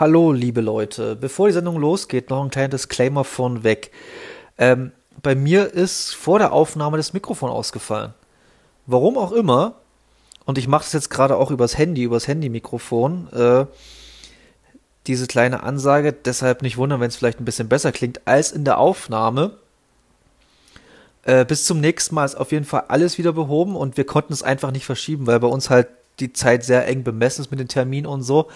Hallo, liebe Leute. Bevor die Sendung losgeht, noch ein kleiner Disclaimer von weg. Ähm, bei mir ist vor der Aufnahme das Mikrofon ausgefallen. Warum auch immer. Und ich mache das jetzt gerade auch übers Handy, übers Handy-Mikrofon. Äh, diese kleine Ansage. Deshalb nicht wundern, wenn es vielleicht ein bisschen besser klingt als in der Aufnahme. Äh, bis zum nächsten Mal ist auf jeden Fall alles wieder behoben und wir konnten es einfach nicht verschieben, weil bei uns halt die Zeit sehr eng bemessen ist mit den Terminen und so.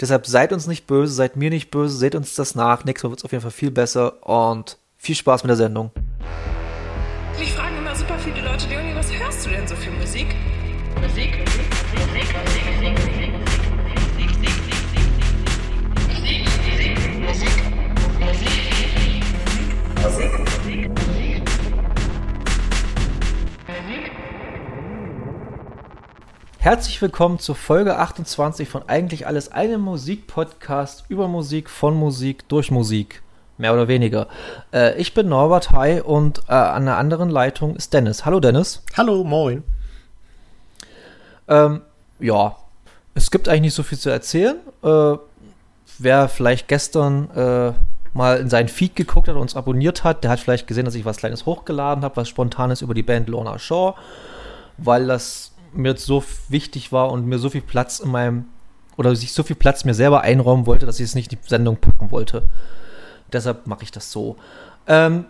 Deshalb seid uns nicht böse, seid mir nicht böse, seht uns das nach. Nächstes Mal wird es auf jeden Fall viel besser und viel Spaß mit der Sendung. Ich frage immer super viele Leute, Leonie, Herzlich willkommen zur Folge 28 von Eigentlich alles einem Musikpodcast über Musik, von Musik, durch Musik. Mehr oder weniger. Äh, ich bin Norbert Hai und äh, an der anderen Leitung ist Dennis. Hallo Dennis. Hallo, moin. Ähm, ja, es gibt eigentlich nicht so viel zu erzählen. Äh, wer vielleicht gestern äh, mal in seinen Feed geguckt hat und uns abonniert hat, der hat vielleicht gesehen, dass ich was Kleines hochgeladen habe, was Spontanes über die Band Lorna Shaw, weil das mir so wichtig war und mir so viel Platz in meinem, oder sich so viel Platz mir selber einräumen wollte, dass ich es nicht in die Sendung packen wollte. Deshalb mache ich das so. Ähm,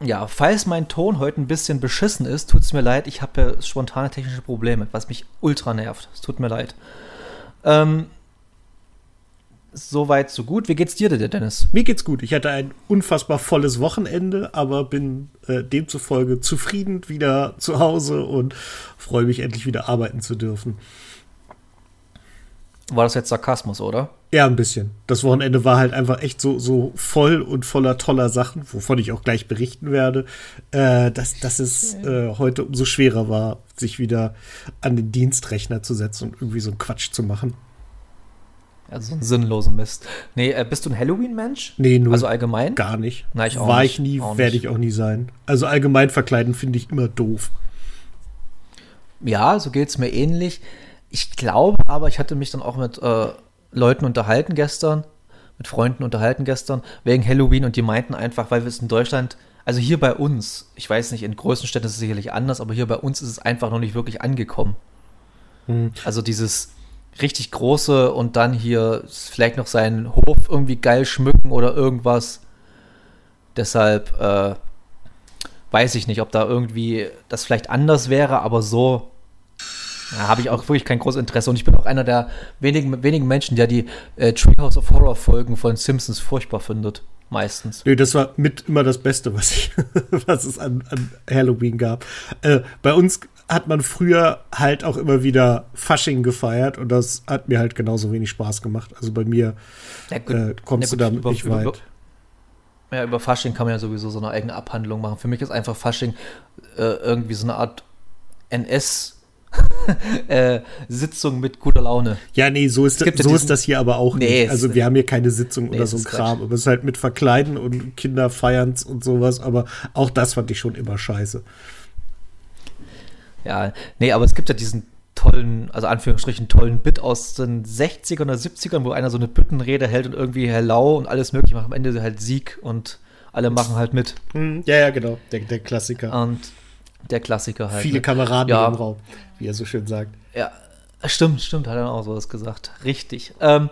ja, falls mein Ton heute ein bisschen beschissen ist, tut es mir leid. Ich habe ja spontane technische Probleme, was mich ultra nervt. Es tut mir leid. Ähm, Soweit, so gut. Wie geht's dir denn, Dennis? Mir geht's gut. Ich hatte ein unfassbar volles Wochenende, aber bin äh, demzufolge zufrieden wieder zu Hause und freue mich endlich wieder arbeiten zu dürfen. War das jetzt Sarkasmus, oder? Ja, ein bisschen. Das Wochenende war halt einfach echt so, so voll und voller toller Sachen, wovon ich auch gleich berichten werde, äh, dass, dass es äh, heute umso schwerer war, sich wieder an den Dienstrechner zu setzen und irgendwie so einen Quatsch zu machen. Also so einen sinnlosen Mist. Nee, äh, bist du ein Halloween-Mensch? Nee, nur. Also allgemein? Gar nicht. Nein, ich auch War nicht. ich nie, werde ich auch nie sein. Also allgemein verkleiden finde ich immer doof. Ja, so geht's mir ähnlich. Ich glaube aber, ich hatte mich dann auch mit äh, Leuten unterhalten gestern, mit Freunden unterhalten gestern, wegen Halloween und die meinten einfach, weil wir es in Deutschland, also hier bei uns, ich weiß nicht, in größten Städten ist es sicherlich anders, aber hier bei uns ist es einfach noch nicht wirklich angekommen. Hm. Also dieses richtig große und dann hier vielleicht noch seinen Hof irgendwie geil schmücken oder irgendwas. Deshalb äh, weiß ich nicht, ob da irgendwie das vielleicht anders wäre, aber so habe ich auch wirklich kein großes Interesse. Und ich bin auch einer der wenigen, wenigen Menschen, der die äh, Treehouse of Horror Folgen von Simpsons furchtbar findet. Meistens. Nö, das war mit immer das Beste, was ich, was es an, an Halloween gab. Äh, bei uns hat man früher halt auch immer wieder Fasching gefeiert und das hat mir halt genauso wenig Spaß gemacht. Also bei mir gut. äh, kommst du damit über- nicht über- weit. Ja, über Fasching kann man ja sowieso so eine eigene Abhandlung machen. Für mich ist einfach Fasching äh, irgendwie so eine Art NS- äh, Sitzung mit guter Laune. Ja, nee, so ist, ja so ist das hier aber auch Nee, nicht. Also wir haben hier keine Sitzung Nee, oder so ein Kram. Quatsch. Aber es ist halt mit Verkleiden und Kinder feiern's und sowas. Aber auch das fand ich schon immer scheiße. Ja, nee, aber es gibt ja diesen tollen, also Anführungsstrichen tollen Bit aus den 60ern oder 70ern, wo einer so eine Büttenrede hält und irgendwie Hello und alles mögliche macht. Am Ende halt Sieg und alle machen halt mit. Hm, ja, ja, genau. Der, der Klassiker. Und der Klassiker halt. Viele? Kameraden Ja. im Raum, wie er so schön sagt. Ja, stimmt, stimmt, hat er auch sowas gesagt. Richtig. Ähm,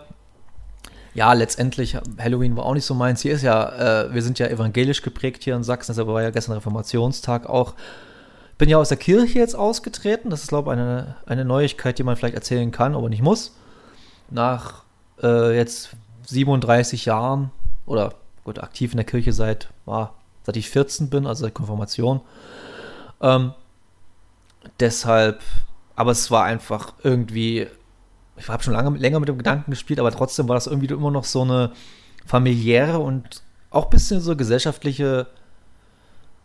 ja, letztendlich, Halloween war auch nicht so meins. Hier ist ja, äh, wir sind ja evangelisch geprägt hier in Sachsen, deshalb war ja gestern Reformationstag auch. Bin ja aus der Kirche jetzt ausgetreten. Das ist, glaube ich, eine, eine Neuigkeit, die man vielleicht erzählen kann, aber nicht muss. Nach äh, jetzt 37 Jahren oder gut, aktiv in der Kirche seit, war, seit ich 14 bin, also seit Konfirmation. Ähm, deshalb, aber es war einfach irgendwie, ich habe schon lange länger mit dem Gedanken gespielt, aber trotzdem war das irgendwie immer noch so eine familiäre und auch ein bisschen so gesellschaftliche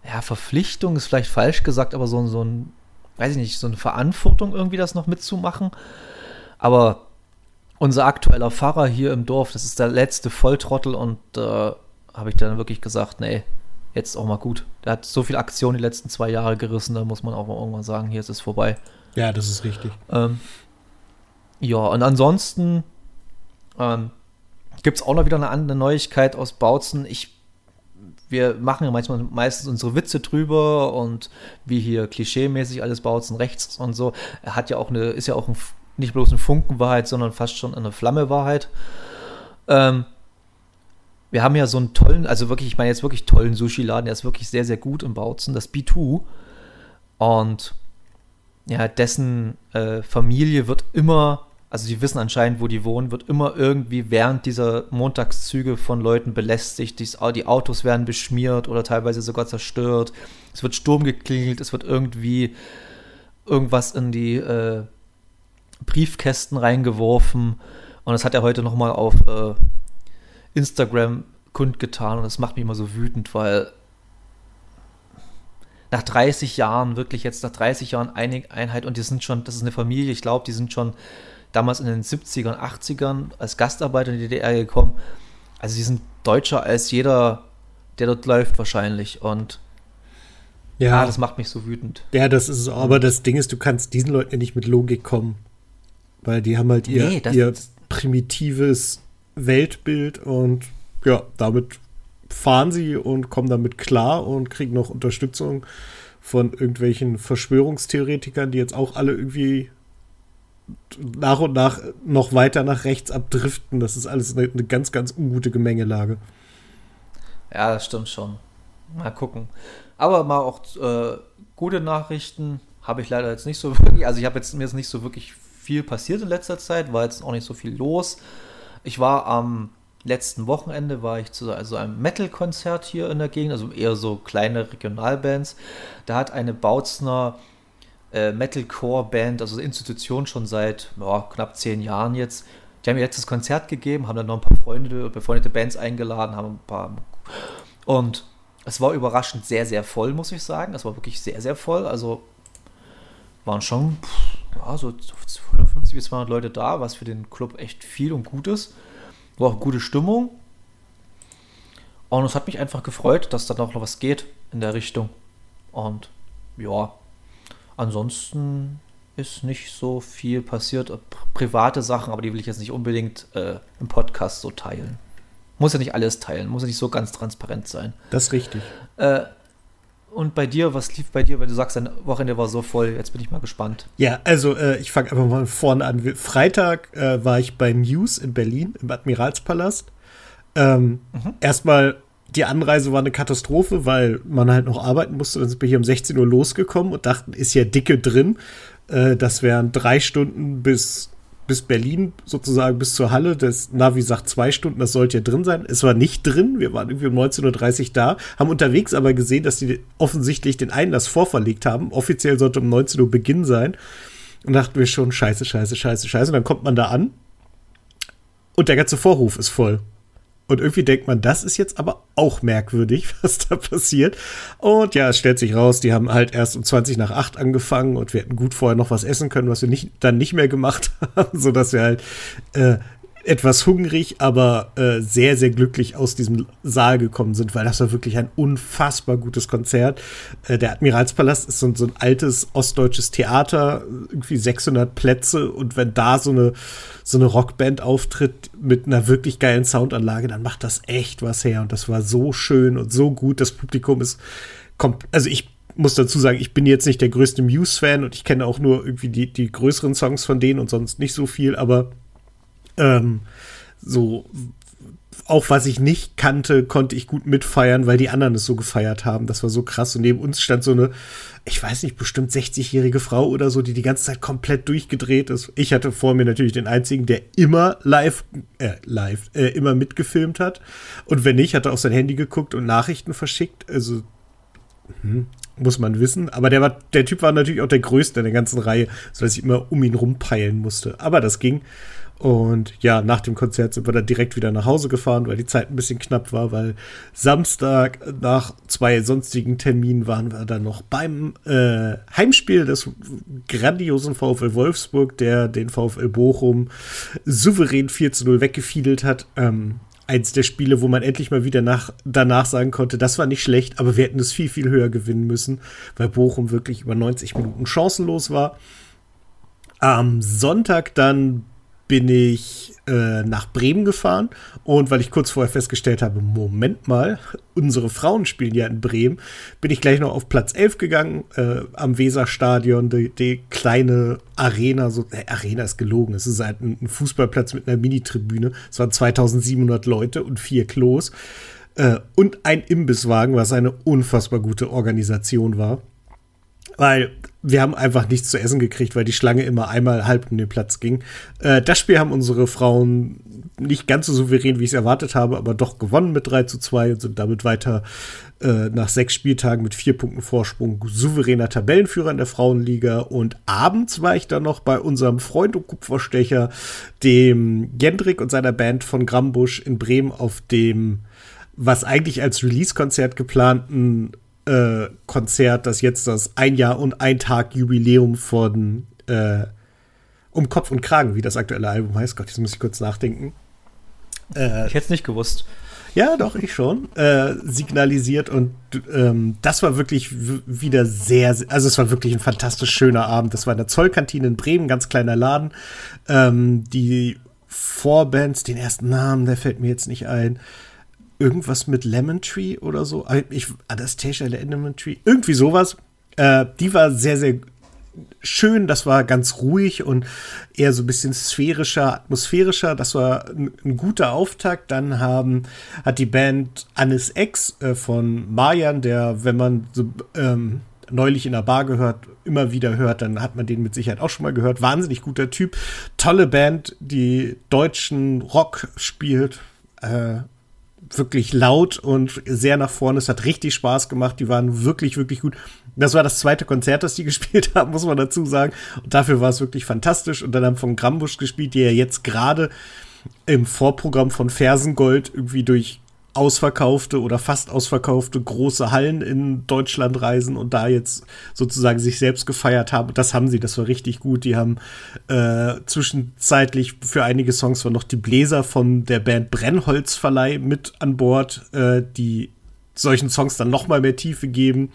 ja, Verpflichtung ist vielleicht falsch gesagt, aber so, so ein, weiß ich nicht, so eine Verantwortung irgendwie das noch mitzumachen. Aber unser aktueller Pfarrer hier im Dorf, das ist der letzte Volltrottel und äh, habe ich dann wirklich gesagt, nee, jetzt auch mal gut. Der hat so viel Aktion die letzten zwei Jahre gerissen, da muss man auch mal irgendwann sagen, hier ist es vorbei. Ja, das ist richtig. Ähm, ja, und ansonsten, ähm, gibt es auch noch wieder eine andere Neuigkeit aus Bautzen. Ich, wir machen ja manchmal meistens unsere Witze drüber und wie hier klischeemäßig alles Bautzen rechts und so. Er hat ja auch eine, ist ja auch ein, nicht bloß eine Funkenwahrheit, sondern fast schon eine Flammewahrheit. Ähm, wir haben ja so einen tollen, also wirklich, ich meine jetzt wirklich tollen Sushi-Laden, der ist wirklich sehr, sehr gut in Bautzen, das B2. Und ja, dessen äh, Familie wird immer, also die wissen anscheinend, wo die wohnen, wird immer irgendwie während dieser Montagszüge von Leuten belästigt. Die, die Autos werden beschmiert oder teilweise sogar zerstört. Es wird Sturm geklingelt, es wird irgendwie irgendwas in die äh, Briefkästen reingeworfen. Und das hat er heute nochmal auf äh, Instagram kundgetan und das macht mich immer so wütend, weil nach 30 Jahren, wirklich jetzt nach 30 Jahren Einheit und die sind schon, das ist eine Familie, ich glaube, die sind schon damals in den 70ern, 80ern als Gastarbeiter in die DDR gekommen. Also die sind deutscher als jeder, der dort läuft wahrscheinlich und ja, ah, das macht mich so wütend. Ja, das ist so, aber das Ding ist, du kannst diesen Leuten ja nicht mit Logik kommen, weil die haben halt ihr, nee, ihr primitives Weltbild und ja, damit fahren sie und kommen damit klar und kriegen noch Unterstützung von irgendwelchen Verschwörungstheoretikern, die jetzt auch alle irgendwie nach und nach noch weiter nach rechts abdriften. Das ist alles eine, eine ganz, ganz ungute Gemengelage. Ja, das stimmt schon. Mal gucken. Aber mal auch äh, gute Nachrichten habe ich leider jetzt nicht so wirklich. Also ich habe jetzt mir jetzt nicht so wirklich viel passiert in letzter Zeit, war jetzt auch nicht so viel los. Ich war am letzten Wochenende war ich zu also einem Metal-Konzert hier in der Gegend, also eher so kleine Regionalbands. Da hat eine Bautzner äh, Metalcore-Band, also Institution schon seit oh, knapp zehn Jahren jetzt. Die haben ihr letztes Konzert gegeben, haben dann noch ein paar Freunde, befreundete Bands eingeladen, haben ein paar. Und es war überraschend sehr, sehr voll, muss ich sagen. Es war wirklich sehr, sehr voll. Also waren schon ja, so 150 bis 200 Leute da, was für den Club echt viel und gut ist. War auch gute Stimmung. Und es hat mich einfach gefreut, dass da noch was geht in der Richtung. Und ja, ansonsten ist nicht so viel passiert. Private Sachen, aber die will ich jetzt nicht unbedingt äh, im Podcast so teilen. Muss ja nicht alles teilen, muss ja nicht so ganz transparent sein. Das ist richtig. Äh, und bei dir, was lief bei dir, weil du sagst, dein Wochenende war so voll, jetzt bin ich mal gespannt. Ja, also äh, ich fange einfach mal vorne an. Freitag äh, war ich bei Muse in Berlin, im Admiralspalast. Ähm, mhm. Erstmal, die Anreise war eine Katastrophe, weil man halt noch arbeiten musste. Dann sind wir hier um 16 Uhr losgekommen und dachten, ist ja dicke drin. Äh, das wären drei Stunden bis bis Berlin sozusagen bis zur Halle. Das Navi sagt zwei Stunden, das sollte ja drin sein. Es war nicht drin. Wir waren irgendwie um 19.30 Uhr da, haben unterwegs aber gesehen, dass die offensichtlich den Einlass vorverlegt haben. Offiziell sollte um 19 Uhr Beginn sein. Und dachten wir schon, scheiße, scheiße, scheiße, scheiße. Und dann kommt man da an und der ganze Vorhof ist voll. Und irgendwie denkt man, das ist jetzt aber auch merkwürdig, was da passiert. Und ja, es stellt sich raus, die haben halt erst um 20 nach 8 angefangen und wir hätten gut vorher noch was essen können, was wir nicht, dann nicht mehr gemacht haben, sodass wir halt äh, etwas hungrig, aber äh, sehr, sehr glücklich aus diesem Saal gekommen sind, weil das war wirklich ein unfassbar gutes Konzert. Äh, der Admiralspalast ist so, so, ein altes ostdeutsches Theater, irgendwie 600 Plätze und wenn da so eine, so eine Rockband auftritt mit einer wirklich geilen Soundanlage, dann macht das echt was her und das war so schön und so gut. Das Publikum ist, also ich muss dazu sagen, ich bin jetzt nicht der größte Muse-Fan und ich kenne auch nur irgendwie die, die größeren Songs von denen und sonst nicht so viel, aber ähm, so, auch was ich nicht kannte, konnte ich gut mitfeiern, weil die anderen es so gefeiert haben. Das war so krass. Und neben uns stand so eine, ich weiß nicht, bestimmt 60-jährige Frau oder so, die die ganze Zeit komplett durchgedreht ist. Ich hatte vor mir natürlich den einzigen, der immer live, äh, live, äh, immer mitgefilmt hat. Und wenn nicht, hat er auf sein Handy geguckt und Nachrichten verschickt. Also, hm, muss man wissen. Aber der war, der Typ war natürlich auch der Größte in der ganzen Reihe, sodass ich immer um ihn rumpeilen musste. Aber das ging. Und ja, nach dem Konzert sind wir dann direkt wieder nach Hause gefahren, weil die Zeit ein bisschen knapp war, weil Samstag nach zwei sonstigen Terminen waren wir dann noch beim äh, Heimspiel des grandiosen VfL Wolfsburg, der den VfL Bochum souverän 4 zu 0 weggefiedelt hat. Ähm, eins der Spiele, wo man endlich mal wieder nach, danach sagen konnte, das war nicht schlecht, aber wir hätten es viel, viel höher gewinnen müssen, weil Bochum wirklich über 90 Minuten chancenlos war. Am Sonntag dann bin ich äh, nach Bremen gefahren und weil ich kurz vorher festgestellt habe, Moment mal, unsere Frauen spielen ja in Bremen, bin ich gleich noch auf Platz 11 gegangen äh, am Weserstadion, die, die, kleine Arena, so äh, Arena ist gelogen, es ist halt ein, ein Fußballplatz mit einer Mini-Tribüne, es waren 2700 Leute und vier Klos äh, und ein Imbisswagen, was eine unfassbar gute Organisation war. Weil wir haben einfach nichts zu essen gekriegt, weil die Schlange immer einmal halb um den Platz ging. Äh, das Spiel haben unsere Frauen nicht ganz so souverän, wie ich es erwartet habe, aber doch gewonnen mit 3 zu 2 und sind damit weiter äh, nach sechs Spieltagen mit vier Punkten Vorsprung souveräner Tabellenführer in der Frauenliga. Und abends war ich dann noch bei unserem Freund und Kupferstecher, dem Gendrik und seiner Band von Grambusch in Bremen auf dem was eigentlich als Release-Konzert geplanten äh, Konzert, das jetzt das ein Jahr und ein Tag Jubiläum von äh, Um Kopf und Kragen, wie das aktuelle Album heißt. Gott, jetzt muss ich kurz nachdenken. Äh, ich hätte es nicht gewusst. Ja, doch, ich schon. Äh, signalisiert und ähm, das war wirklich wieder sehr, also es war wirklich ein fantastisch schöner Abend. Das war in der Zollkantine in Bremen, ganz kleiner Laden. Ähm, die Vorbands, den ersten Namen, der fällt mir jetzt nicht ein irgendwas mit Lemon Tree oder so. Ah, ich, Anastasia Lemon Tree, irgendwie sowas. Äh, die war sehr, sehr schön. Das war ganz ruhig und eher so ein bisschen sphärischer, atmosphärischer. Das war ein, ein guter Auftakt. Dann haben, hat die Band Anis X äh, von Marian, der, wenn man so ähm, neulich in der Bar gehört, immer wieder hört, dann hat man den mit Sicherheit auch schon mal gehört. Wahnsinnig guter Typ. Tolle Band, die deutschen Rock spielt. Äh, wirklich laut und sehr nach vorne. Es hat richtig Spaß gemacht. Die waren wirklich, wirklich gut. Das war das zweite Konzert, das die gespielt haben, muss man dazu sagen. Und dafür war es wirklich fantastisch. Und dann haben von Grambusch gespielt, die ja jetzt gerade im Vorprogramm von Fersengold irgendwie durch ausverkaufte oder fast ausverkaufte große Hallen in Deutschland reisen und da jetzt sozusagen sich selbst gefeiert haben. Das haben sie, das war richtig gut. Die haben äh, zwischenzeitlich für einige Songs war noch die Bläser von der Band Brennholzverleih mit an Bord, äh, die solchen Songs dann noch mal mehr Tiefe geben.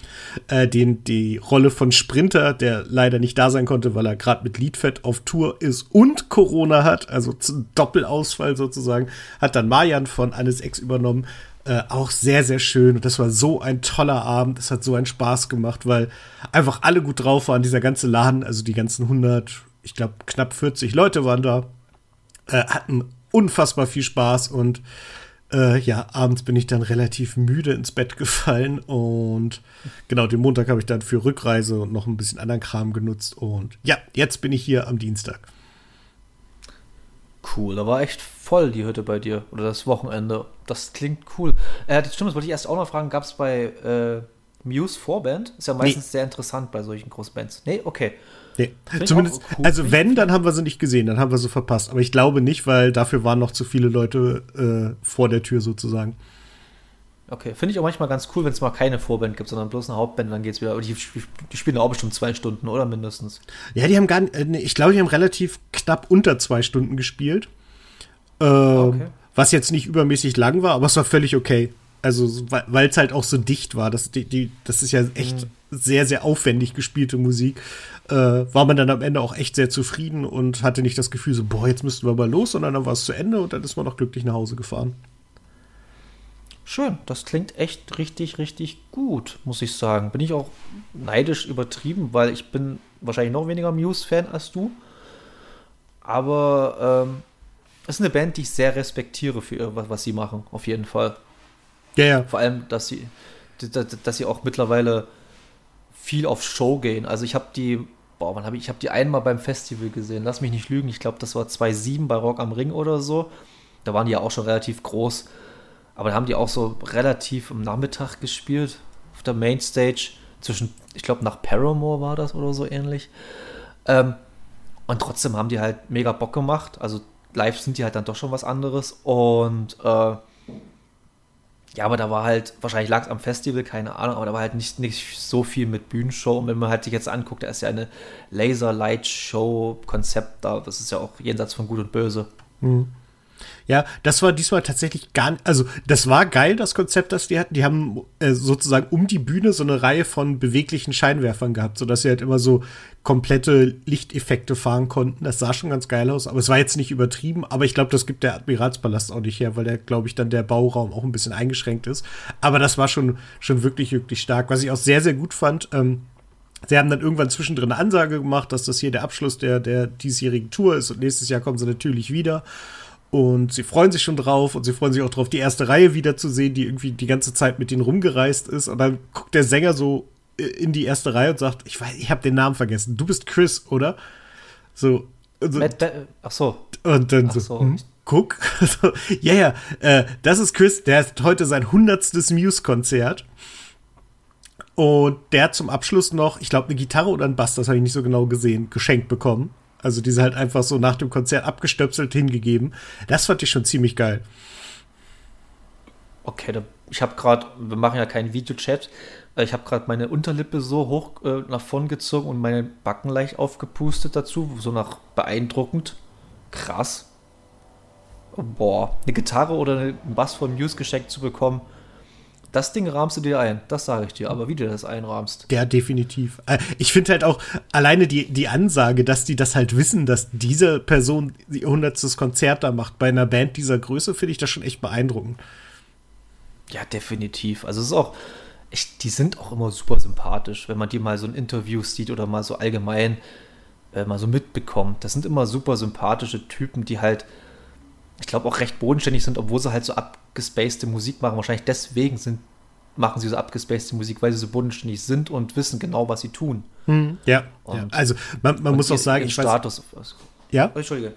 Äh, den, die Rolle von Sprinter, der leider nicht da sein konnte, weil er gerade mit Liedfett auf Tour ist und Corona hat, also Doppelausfall sozusagen, hat dann Marian von Annes Ex übernommen. Äh, auch sehr, sehr schön. Und das war so ein toller Abend. Es hat so einen Spaß gemacht, weil einfach alle gut drauf waren. Dieser ganze Laden, also die ganzen 100, ich glaube knapp 40 Leute waren da, äh, hatten unfassbar viel Spaß und äh, ja, abends bin ich dann relativ müde ins Bett gefallen und genau, den Montag habe ich dann für Rückreise und noch ein bisschen anderen Kram genutzt und ja, jetzt bin ich hier am Dienstag. Cool, da war echt voll die Hütte bei dir oder das Wochenende. Das klingt cool. Äh, das stimmt, das wollte ich erst auch noch fragen, gab es bei äh, Muse Vorband? Ist ja meistens nee. sehr interessant bei solchen Großbands. Nee, okay. Nee. Zumindest, cool. also wenn, dann haben wir sie nicht gesehen, dann haben wir sie verpasst. Aber ich glaube nicht, weil dafür waren noch zu viele Leute äh, vor der Tür sozusagen. Okay, finde ich auch manchmal ganz cool, wenn es mal keine Vorband gibt, sondern bloß eine Hauptband, dann geht's wieder. Aber die, die spielen auch bestimmt zwei Stunden, oder mindestens? Ja, die haben gar nicht, äh, ich glaube, die haben relativ knapp unter zwei Stunden gespielt. Äh, okay. Was jetzt nicht übermäßig lang war, aber es war völlig okay. Also, weil es halt auch so dicht war. Das, die, die, das ist ja echt mhm. Sehr, sehr aufwendig gespielte Musik. Äh, war man dann am Ende auch echt sehr zufrieden und hatte nicht das Gefühl, so, boah, jetzt müssten wir mal los, sondern dann war es zu Ende und dann ist man noch glücklich nach Hause gefahren. Schön, das klingt echt richtig, richtig gut, muss ich sagen. Bin ich auch neidisch übertrieben, weil ich bin wahrscheinlich noch weniger Muse-Fan als du. Aber ähm, es ist eine Band, die ich sehr respektiere für ihr, was, was sie machen, auf jeden Fall. Ja, ja. Vor allem, dass sie, dass sie auch mittlerweile viel auf Show gehen. Also ich habe die, boah, wann habe ich, ich habe die einmal beim Festival gesehen. Lass mich nicht lügen. Ich glaube, das war 2007 bei Rock am Ring oder so. Da waren die ja auch schon relativ groß. Aber da haben die auch so relativ am Nachmittag gespielt auf der Mainstage. Zwischen, ich glaube, nach Paramore war das oder so ähnlich. Ähm, und trotzdem haben die halt mega Bock gemacht. Also live sind die halt dann doch schon was anderes. Und äh, ja, aber da war halt, wahrscheinlich lag es am Festival, keine Ahnung, aber da war halt nicht, nicht so viel mit Bühnenshow. Und wenn man halt sich jetzt anguckt, da ist ja eine Laser-Light-Show-Konzept da, das ist ja auch jenseits von Gut und Böse. Mhm. Ja, das war diesmal tatsächlich gar nicht, also das war geil, das Konzept, das die hatten. Die haben äh, sozusagen um die Bühne so eine Reihe von beweglichen Scheinwerfern gehabt, sodass sie halt immer so komplette Lichteffekte fahren konnten. Das sah schon ganz geil aus, aber es war jetzt nicht übertrieben. Aber ich glaube, das gibt der Admiralspalast auch nicht her, weil der, glaube ich, dann der Bauraum auch ein bisschen eingeschränkt ist. Aber das war schon, schon wirklich, wirklich stark. Was ich auch sehr, sehr gut fand, ähm, Sie haben dann irgendwann zwischendrin eine Ansage gemacht, dass das hier der Abschluss der, der diesjährigen Tour ist und nächstes Jahr kommen sie natürlich wieder. Und sie freuen sich schon drauf und sie freuen sich auch drauf, die erste Reihe wiederzusehen, die irgendwie die ganze Zeit mit denen rumgereist ist. Und dann guckt der Sänger so in die erste Reihe und sagt, ich weiß, ich habe den Namen vergessen. Du bist Chris, oder? So. so ach so. Und dann so, so. Hm, guck. ja, ja, äh, das ist Chris, der hat heute sein hundertstes Muse-Konzert. Und der hat zum Abschluss noch, ich glaube, eine Gitarre oder ein Bass, das habe ich nicht so genau gesehen, geschenkt bekommen. Also diese halt einfach so nach dem Konzert abgestöpselt hingegeben. Das fand ich schon ziemlich geil. Okay, da, ich habe gerade, wir machen ja keinen Videochat, äh, ich habe gerade meine Unterlippe so hoch äh, nach vorn gezogen und meine Backen leicht aufgepustet dazu, so nach beeindruckend. Krass. Boah, eine Gitarre oder einen Bass von Muse geschenkt zu bekommen, das Ding rahmst du dir ein, das sage ich dir. Aber wie du das einrahmst. Ja, definitiv. Äh, ich finde halt auch alleine die, die Ansage, dass die das halt wissen, dass diese Person ihr hundertstes Konzert da macht bei einer Band dieser Größe, finde ich das schon echt beeindruckend. Ja, definitiv. Also es ist auch, ich, die sind auch immer super sympathisch, wenn man die mal so in Interviews sieht oder mal so allgemein äh, mal so mitbekommt. Das sind immer super sympathische Typen, die halt, ich glaube, auch recht bodenständig sind, obwohl sie halt so ab abgespacede Musik machen. Wahrscheinlich deswegen sind, machen sie so abgespacede Musik, weil sie so bodenständig sind und wissen genau, was sie tun. Hm, ja, ja, also man, man muss auch sagen, ich Status. Weiß, ja? Entschuldige.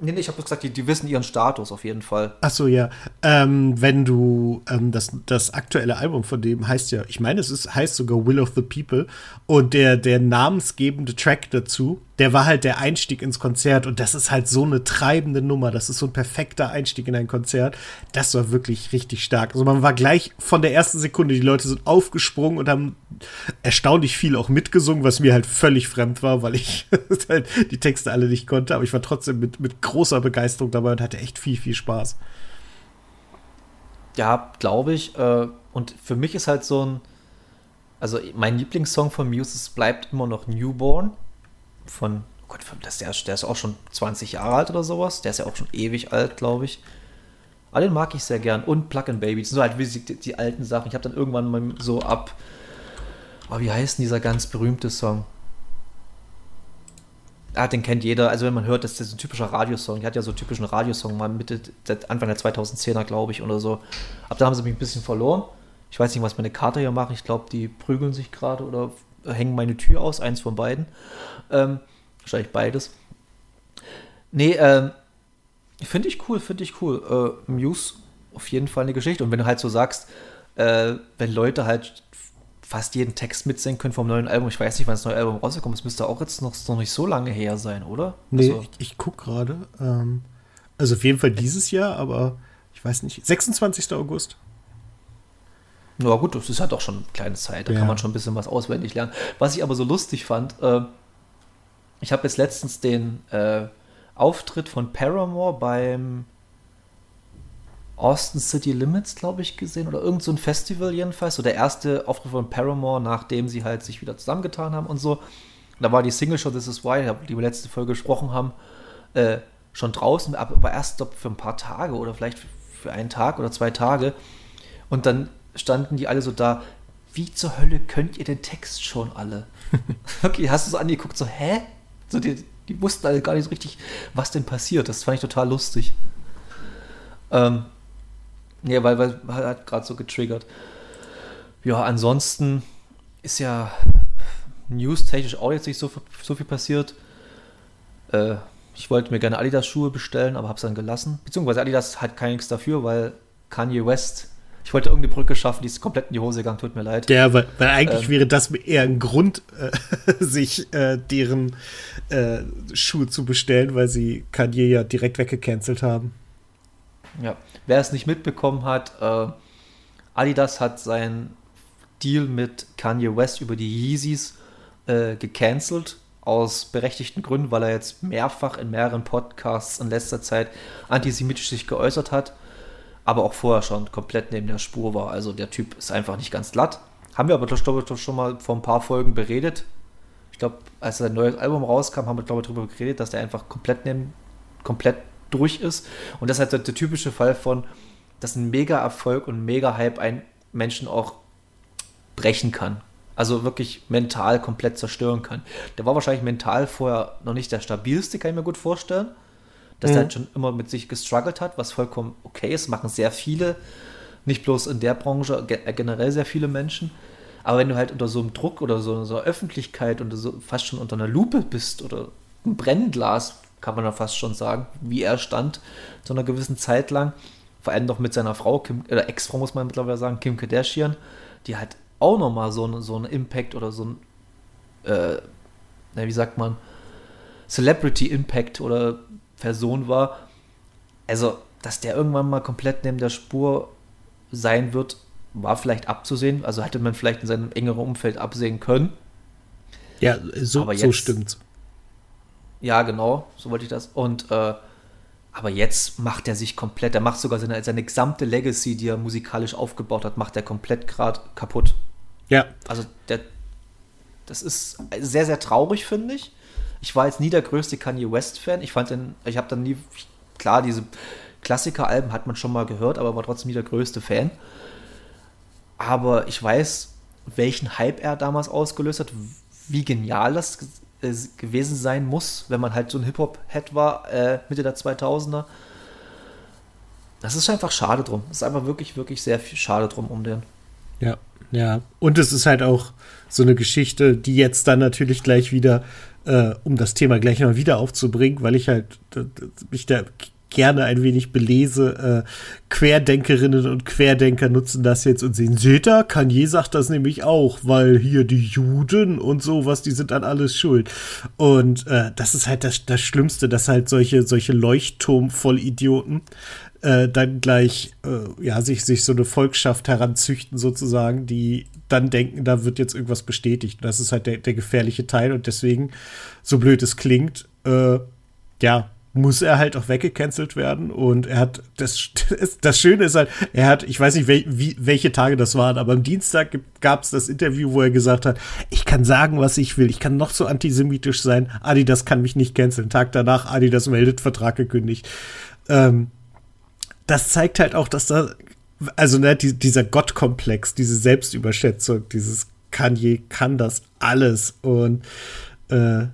Nee, nee, ich habe gesagt, die, die wissen ihren Status auf jeden Fall. Ach so, ja. Ähm, wenn du ähm, das, das aktuelle Album von dem heißt ja, ich meine, es ist, heißt sogar Will of the People und der, der namensgebende Track dazu, der war halt der Einstieg ins Konzert und das ist halt so eine treibende Nummer. Das ist so ein perfekter Einstieg in ein Konzert. Das war wirklich richtig stark. Also man war gleich von der ersten Sekunde, die Leute sind aufgesprungen und haben erstaunlich viel auch mitgesungen, was mir halt völlig fremd war, weil ich halt die Texte alle nicht konnte. Aber ich war trotzdem mit, mit großer Begeisterung dabei und hatte echt viel, viel Spaß. Ja, glaube ich. Äh, und für mich ist halt so ein, also mein Lieblingssong von Muse bleibt immer noch Newborn von, oh Gott, der, der ist auch schon 20 Jahre alt oder sowas. Der ist ja auch schon ewig alt, glaube ich. Aber den mag ich sehr gern. Und Plug and Baby. Das sind so halt wie die, die alten Sachen. Ich habe dann irgendwann mal so ab. Oh, wie heißt denn dieser ganz berühmte Song? Ah, den kennt jeder. Also, wenn man hört, das ist ein typischer Radiosong. Die hat ja so einen typischen Radiosong mal Mitte, Anfang der 2010er, glaube ich, oder so. Ab da haben sie mich ein bisschen verloren. Ich weiß nicht, was meine Karte hier macht. Ich glaube, die prügeln sich gerade oder hängen meine Tür aus. Eins von beiden. Ähm, wahrscheinlich beides. Nee, ähm, finde ich cool, finde ich cool. Äh, Muse auf jeden Fall eine Geschichte. Und wenn du halt so sagst, äh, wenn Leute halt fast jeden Text mitsingen können vom neuen Album, ich weiß nicht, wann das neue Album rausgekommen ist, müsste auch jetzt noch, noch nicht so lange her sein, oder? Nee, also, ich, ich gucke gerade. Ähm, also auf jeden Fall dieses Jahr, aber ich weiß nicht. 26. August. Na gut, das ist halt auch schon eine kleine Zeit, da ja. kann man schon ein bisschen was auswendig lernen. Was ich aber so lustig fand, äh, ich habe jetzt letztens den äh, Auftritt von Paramore beim Austin City Limits, glaube ich, gesehen oder irgend so ein Festival jedenfalls. So der erste Auftritt von Paramore, nachdem sie halt sich wieder zusammengetan haben und so. Da war die Single schon This Is Why, die wir letzte Folge gesprochen haben, äh, schon draußen, aber erst glaub, für ein paar Tage oder vielleicht für einen Tag oder zwei Tage. Und dann standen die alle so da, wie zur Hölle könnt ihr den Text schon alle? okay, hast du so angeguckt, so, hä? So, die, die wussten alle gar nicht so richtig, was denn passiert. Das fand ich total lustig. Ähm, ja, weil, weil hat gerade so getriggert. Ja, ansonsten ist ja news-technisch auch jetzt nicht so, so viel passiert. Äh, ich wollte mir gerne Adidas-Schuhe bestellen, aber habe es dann gelassen. Beziehungsweise Adidas hat kein nichts dafür, weil Kanye West ich wollte irgendeine Brücke schaffen, die ist komplett in die Hose gegangen, tut mir leid. Ja, weil, weil eigentlich ähm, wäre das eher ein Grund, äh, sich äh, deren äh, Schuhe zu bestellen, weil sie Kanye ja direkt weggecancelt haben. Ja, wer es nicht mitbekommen hat, äh, Adidas hat seinen Deal mit Kanye West über die Yeezys äh, gecancelt aus berechtigten Gründen, weil er jetzt mehrfach in mehreren Podcasts in letzter Zeit antisemitisch sich geäußert hat, aber auch vorher schon komplett neben der Spur war. Also der Typ ist einfach nicht ganz glatt. Haben wir aber, ich, schon mal vor ein paar Folgen beredet. Ich glaube, als sein neues Album rauskam, haben wir, glaube ich, darüber geredet, dass der einfach komplett neben, komplett durch ist. Und das ist halt der, der typische Fall von, dass ein Mega-Erfolg und Mega-Hype einen Menschen auch brechen kann. Also wirklich mental komplett zerstören kann. Der war wahrscheinlich mental vorher noch nicht der stabilste, kann ich mir gut vorstellen. Dass mhm. er halt schon immer mit sich gestruggelt hat, was vollkommen okay ist. Machen sehr viele, nicht bloß in der Branche, äh, generell sehr viele Menschen. Aber wenn du halt unter so einem Druck oder so, so einer Öffentlichkeit und so fast schon unter einer Lupe bist oder ein Brennglas, kann man da fast schon sagen, wie er stand, zu einer gewissen Zeit lang, vor allem noch mit seiner Frau, Kim, oder Ex-Frau muss man mittlerweile sagen, Kim Kardashian, die halt auch nochmal so, so einen Impact oder so ein, äh, wie sagt man, Celebrity Impact oder Person war. Also, dass der irgendwann mal komplett neben der Spur sein wird, war vielleicht abzusehen. Also hätte man vielleicht in seinem engeren Umfeld absehen können. Ja, so, jetzt, so stimmt's. Ja, genau, so wollte ich das. Und äh, aber jetzt macht er sich komplett, er macht sogar seine, seine gesamte Legacy, die er musikalisch aufgebaut hat, macht er komplett gerade kaputt. Ja. Also der, das ist sehr, sehr traurig, finde ich. Ich war jetzt nie der größte Kanye West-Fan. Ich fand den, ich habe dann nie, klar, diese Klassiker-Alben hat man schon mal gehört, aber war trotzdem nie der größte Fan. Aber ich weiß, welchen Hype er damals ausgelöst hat, wie genial das gewesen sein muss, wenn man halt so ein Hip-Hop-Head war, äh, Mitte der 2000er. Das ist einfach schade drum. Das ist einfach wirklich, wirklich sehr viel schade drum um den. Ja, ja. Und es ist halt auch so eine Geschichte, die jetzt dann natürlich gleich wieder, äh, um das Thema gleich mal wieder aufzubringen, weil ich halt mich da gerne ein wenig belese. Äh, Querdenkerinnen und Querdenker nutzen das jetzt und sehen, seht ihr, Kanye sagt das nämlich auch, weil hier die Juden und sowas, die sind an alles schuld. Und äh, das ist halt das, das Schlimmste, dass halt solche, solche Leuchtturm-Vollidioten äh, dann gleich äh, ja, sich, sich so eine Volksschaft heranzüchten, sozusagen, die dann denken, da wird jetzt irgendwas bestätigt. das ist halt der, der gefährliche Teil und deswegen, so blöd es klingt, äh, ja, muss er halt auch weggecancelt werden. Und er hat, das, das Schöne ist halt, er hat, ich weiß nicht, wel, wie, welche Tage das waren, aber am Dienstag gab es das Interview, wo er gesagt hat, ich kann sagen, was ich will. Ich kann noch so antisemitisch sein. Adidas kann mich nicht canceln. Tag danach, Adidas meldet Vertrag gekündigt. Ähm, das zeigt halt auch, dass da, also ne, die, dieser Gottkomplex, diese Selbstüberschätzung, dieses Kanye kann das alles. Und äh,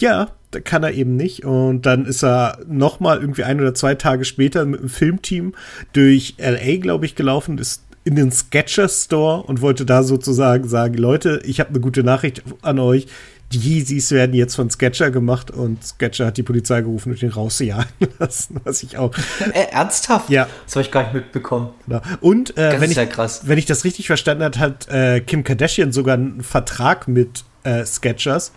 ja, kann er eben nicht. Und dann ist er noch mal irgendwie ein oder zwei Tage später mit dem Filmteam durch LA, glaube ich, gelaufen, ist in den Sketchers Store und wollte da sozusagen sagen, Leute, ich habe eine gute Nachricht an euch. Die Yeezys werden jetzt von Sketcher gemacht und Sketcher hat die Polizei gerufen und den rausjagen lassen, was ich auch. Äh, ernsthaft? Ja. Das habe ich gar nicht mitbekommen. Genau. Und äh, wenn, ich, ja wenn ich das richtig verstanden habe, hat äh, Kim Kardashian sogar einen Vertrag mit äh, Sketchers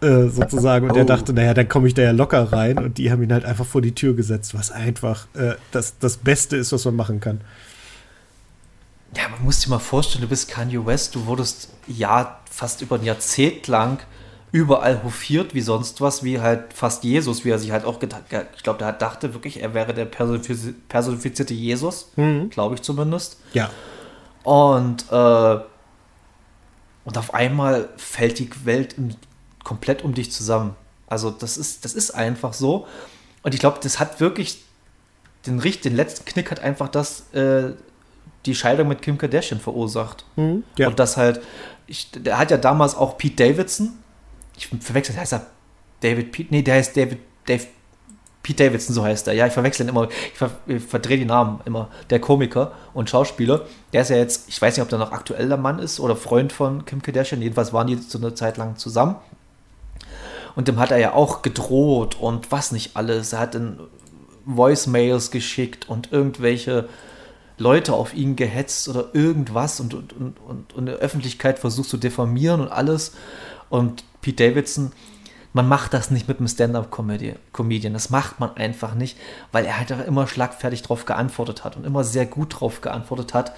äh, sozusagen. Und oh. er dachte, naja, dann komme ich da ja locker rein. Und die haben ihn halt einfach vor die Tür gesetzt, was einfach äh, das, das Beste ist, was man machen kann. Ja, man muss sich mal vorstellen, du bist Kanye West, du wurdest ja fast über ein Jahrzehnt lang überall hofiert wie sonst was, wie halt fast Jesus, wie er sich halt auch gedacht, ich glaube, der dachte wirklich, er wäre der personifizierte Jesus, mhm. glaube ich zumindest. Ja. Und, äh, und auf einmal fällt die Welt in komplett um dich zusammen. Also das ist, das ist einfach so. Und ich glaube, das hat wirklich den, den letzten Knick hat einfach das, äh, die Scheidung mit Kim Kardashian verursacht. Mhm, ja. Und das halt, ich, der hat ja damals auch Pete Davidson, ich verwechsel, heißt er David Pete, nee, der heißt David, Dave, Pete Davidson, so heißt er. Ja, ich verwechsel ihn immer, ich, ver, ich verdrehe die Namen immer. Der Komiker und Schauspieler, der ist ja jetzt, ich weiß nicht, ob der noch aktueller Mann ist oder Freund von Kim Kardashian, jedenfalls waren die so eine Zeit lang zusammen. Und dem hat er ja auch gedroht und was nicht alles. Er hat dann Voicemails geschickt und irgendwelche Leute auf ihn gehetzt oder irgendwas und, und, und, und in der Öffentlichkeit versucht zu diffamieren und alles. Und Pete Davidson, man macht das nicht mit einem Stand-up-Comedian. Das macht man einfach nicht, weil er halt immer schlagfertig drauf geantwortet hat und immer sehr gut drauf geantwortet hat.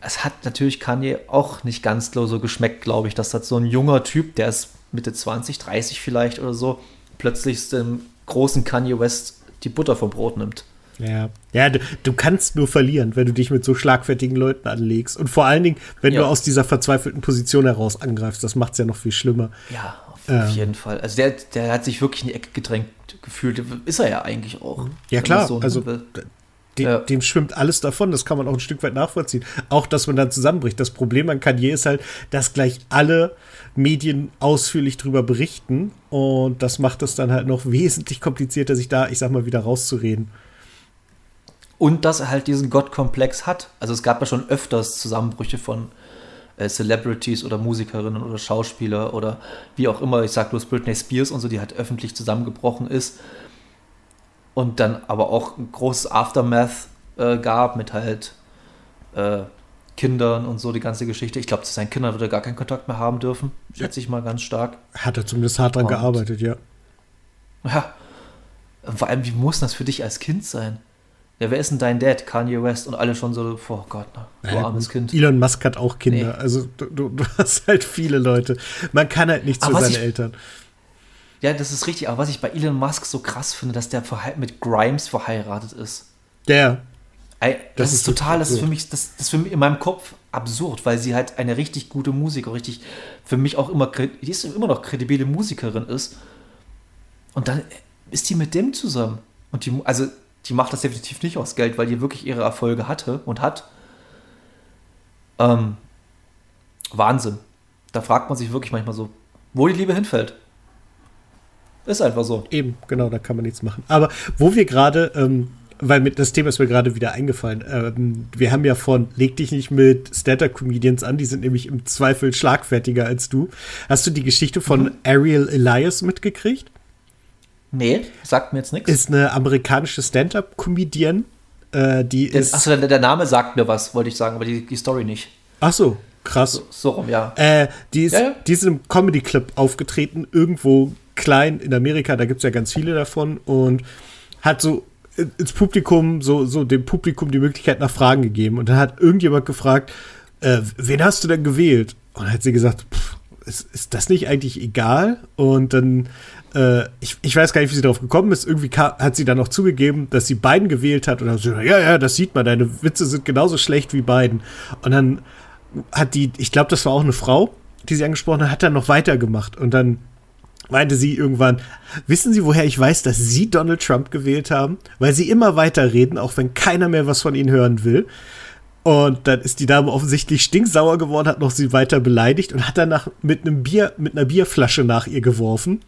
Es hat natürlich Kanye auch nicht ganz so geschmeckt, glaube ich, dass das so ein junger Typ, der ist Mitte 20, 30 vielleicht oder so, plötzlich dem großen Kanye West die Butter vom Brot nimmt. Ja, ja du, du, kannst nur verlieren, wenn du dich mit so schlagfertigen Leuten anlegst. Und vor allen Dingen, wenn ja. du aus dieser verzweifelten Position heraus angreifst, das macht es ja noch viel schlimmer. Ja, auf ähm. jeden Fall. Also der, der hat sich wirklich in die Ecke gedrängt gefühlt. Ist er ja eigentlich auch. Ja, klar. So also dem, ja. dem, schwimmt alles davon. Das kann man auch ein Stück weit nachvollziehen. Auch, dass man dann zusammenbricht. Das Problem an Kanye ist halt, dass gleich alle Medien ausführlich darüber berichten. Und das macht es dann halt noch wesentlich komplizierter, sich da, ich sag mal, wieder rauszureden. Und dass er halt diesen Gottkomplex hat. Also es gab ja schon öfters Zusammenbrüche von äh, Celebrities oder Musikerinnen oder Schauspieler oder wie auch immer. Ich sag bloß Britney Spears und so, die halt öffentlich zusammengebrochen ist. Und dann aber auch ein großes Aftermath äh, gab mit halt äh, Kindern und so die ganze Geschichte. Ich glaube, zu seinen Kindern wird er gar keinen Kontakt mehr haben dürfen. Schätze ich mal ganz stark. Hat er zumindest hart dran und, gearbeitet, ja. Ja. Vor allem, wie muss das für dich als Kind sein? Ja, wer ist denn dein Dad? Kanye West und alle schon so, oh Gott, du ja, armes Kind. Elon Musk hat auch Kinder. Nee. Also du, du, du, hast halt viele Leute. Man kann halt nicht zu seinen ich, Eltern. Ja, das ist richtig. Aber was ich bei Elon Musk so krass finde, dass der mit Grimes verheiratet ist. Der. Das, das ist total, das ist für mich, das, das ist für mich in meinem Kopf absurd, weil sie halt eine richtig gute Musikerin, richtig, für mich auch immer, die ist immer noch kredibile Musikerin ist. Und dann ist die mit dem zusammen. Und die, also die macht das definitiv nicht aus Geld, weil die wirklich ihre Erfolge hatte und hat. Ähm, Wahnsinn. Da fragt man sich wirklich manchmal so, wo die Liebe hinfällt. Ist einfach so. Eben, genau, da kann man nichts machen. Aber wo wir gerade, ähm, weil mit das Thema ist mir gerade wieder eingefallen, ähm, wir haben ja von Leg dich nicht mit Stand-Up-Comedians an, die sind nämlich im Zweifel schlagfertiger als du. Hast du die Geschichte von mhm. Ariel Elias mitgekriegt? Nee, sagt mir jetzt nichts. Ist eine amerikanische Stand-Up-Comedian. Äh, die ist. Achso, der, der, Name sagt mir was, wollte ich sagen, aber die, die Story nicht. Ach so, krass. So, so rum, ja. Äh, die, ist, ja, ja. die ist im Comedy-Club aufgetreten, irgendwo klein in Amerika, da gibt es ja ganz viele davon und hat so ins Publikum, so, so dem Publikum die Möglichkeit nach Fragen gegeben. Und dann hat irgendjemand gefragt, äh, wen hast du denn gewählt? Und dann hat sie gesagt, pff, ist, ist das nicht eigentlich egal? Und dann äh, ich, ich weiß gar nicht, wie sie darauf gekommen ist. Irgendwie hat sie dann auch zugegeben, dass sie beiden gewählt hat. Und dann so, ja, ja, das sieht man, deine Witze sind genauso schlecht wie beiden. Und dann hat die, ich glaube, das war auch eine Frau, die sie angesprochen hat, hat dann noch weitergemacht. Und dann meinte sie irgendwann, wissen Sie, woher ich weiß, dass Sie Donald Trump gewählt haben? Weil Sie immer weiterreden, auch wenn keiner mehr was von Ihnen hören will. Und dann ist die Dame offensichtlich stinksauer geworden, hat noch sie weiter beleidigt und hat danach mit einem Bier, mit einer Bierflasche nach ihr geworfen.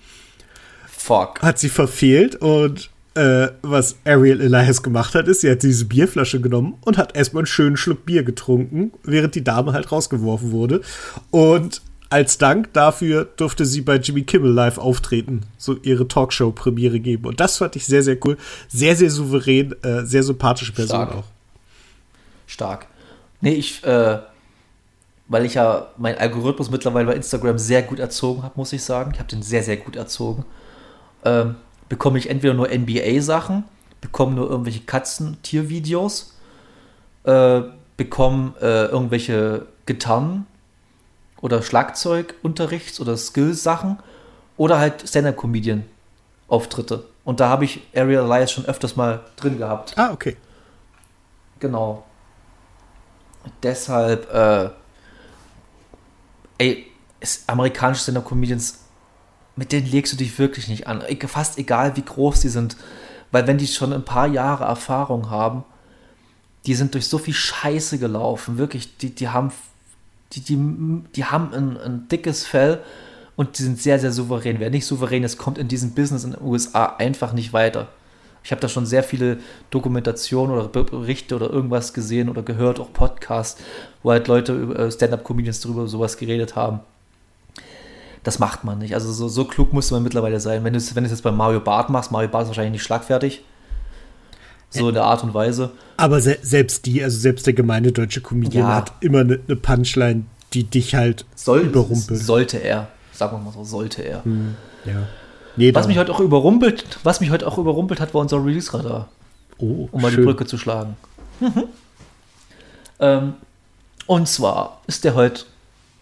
Fuck. Hat sie verfehlt und äh, was Ariel Elias gemacht hat, ist, sie hat diese Bierflasche genommen und hat erstmal einen schönen Schluck Bier getrunken, während die Dame halt rausgeworfen wurde. Und als Dank dafür durfte sie bei Jimmy Kimmel live auftreten, so ihre Talkshow-Premiere geben. Und das fand ich sehr, sehr cool. Sehr, sehr souverän, äh, sehr sympathische Person Stark. auch. Stark. Nee, ich, äh, weil ich ja meinen Algorithmus mittlerweile bei Instagram sehr gut erzogen habe, muss ich sagen. Ich habe den sehr, sehr gut erzogen ähm, bekomme ich entweder nur NBA-Sachen, bekomme nur irgendwelche Katzen-Tiervideos, äh, bekomme äh, irgendwelche Gitarren oder Schlagzeugunterrichts- oder Skills-Sachen oder halt Stand-Up-Comedian-Auftritte. Und da habe ich Ariel Elias schon öfters mal drin gehabt. Ah, okay. Genau. Deshalb, äh, ey, amerikanische Stand-Up-Comedians mit denen legst du dich wirklich nicht an. Fast egal, wie groß die sind. Weil wenn die schon ein paar Jahre Erfahrung haben, die sind durch so viel Scheiße gelaufen. Wirklich, die, die haben, die, die, die haben ein, ein dickes Fell und die sind sehr, sehr souverän. Wer nicht souverän ist, kommt in diesem Business in den USA einfach nicht weiter. Ich habe da schon sehr viele Dokumentationen oder Berichte oder irgendwas gesehen oder gehört, auch Podcasts, wo halt Leute, äh, Stand-up-Comedians darüber sowas geredet haben das macht man nicht. Also so, so klug muss man mittlerweile sein. Wenn du es wenn jetzt bei Mario Bart machst, Mario Bart ist wahrscheinlich nicht schlagfertig. So in der Art und Weise. Aber se selbst die, also selbst der gemeine deutsche Comedian ja. hat immer eine ne Punchline, die dich halt Soll, überrumpelt. Sollte er. Sagen wir mal so, sollte er. Hm, ja. Nee, was mich heute auch überrumpelt, was mich heute auch überrumpelt hat, war unser Release-Radar. Oh, um mal schön. die Brücke zu schlagen. Mhm. Ähm, und zwar ist der heute,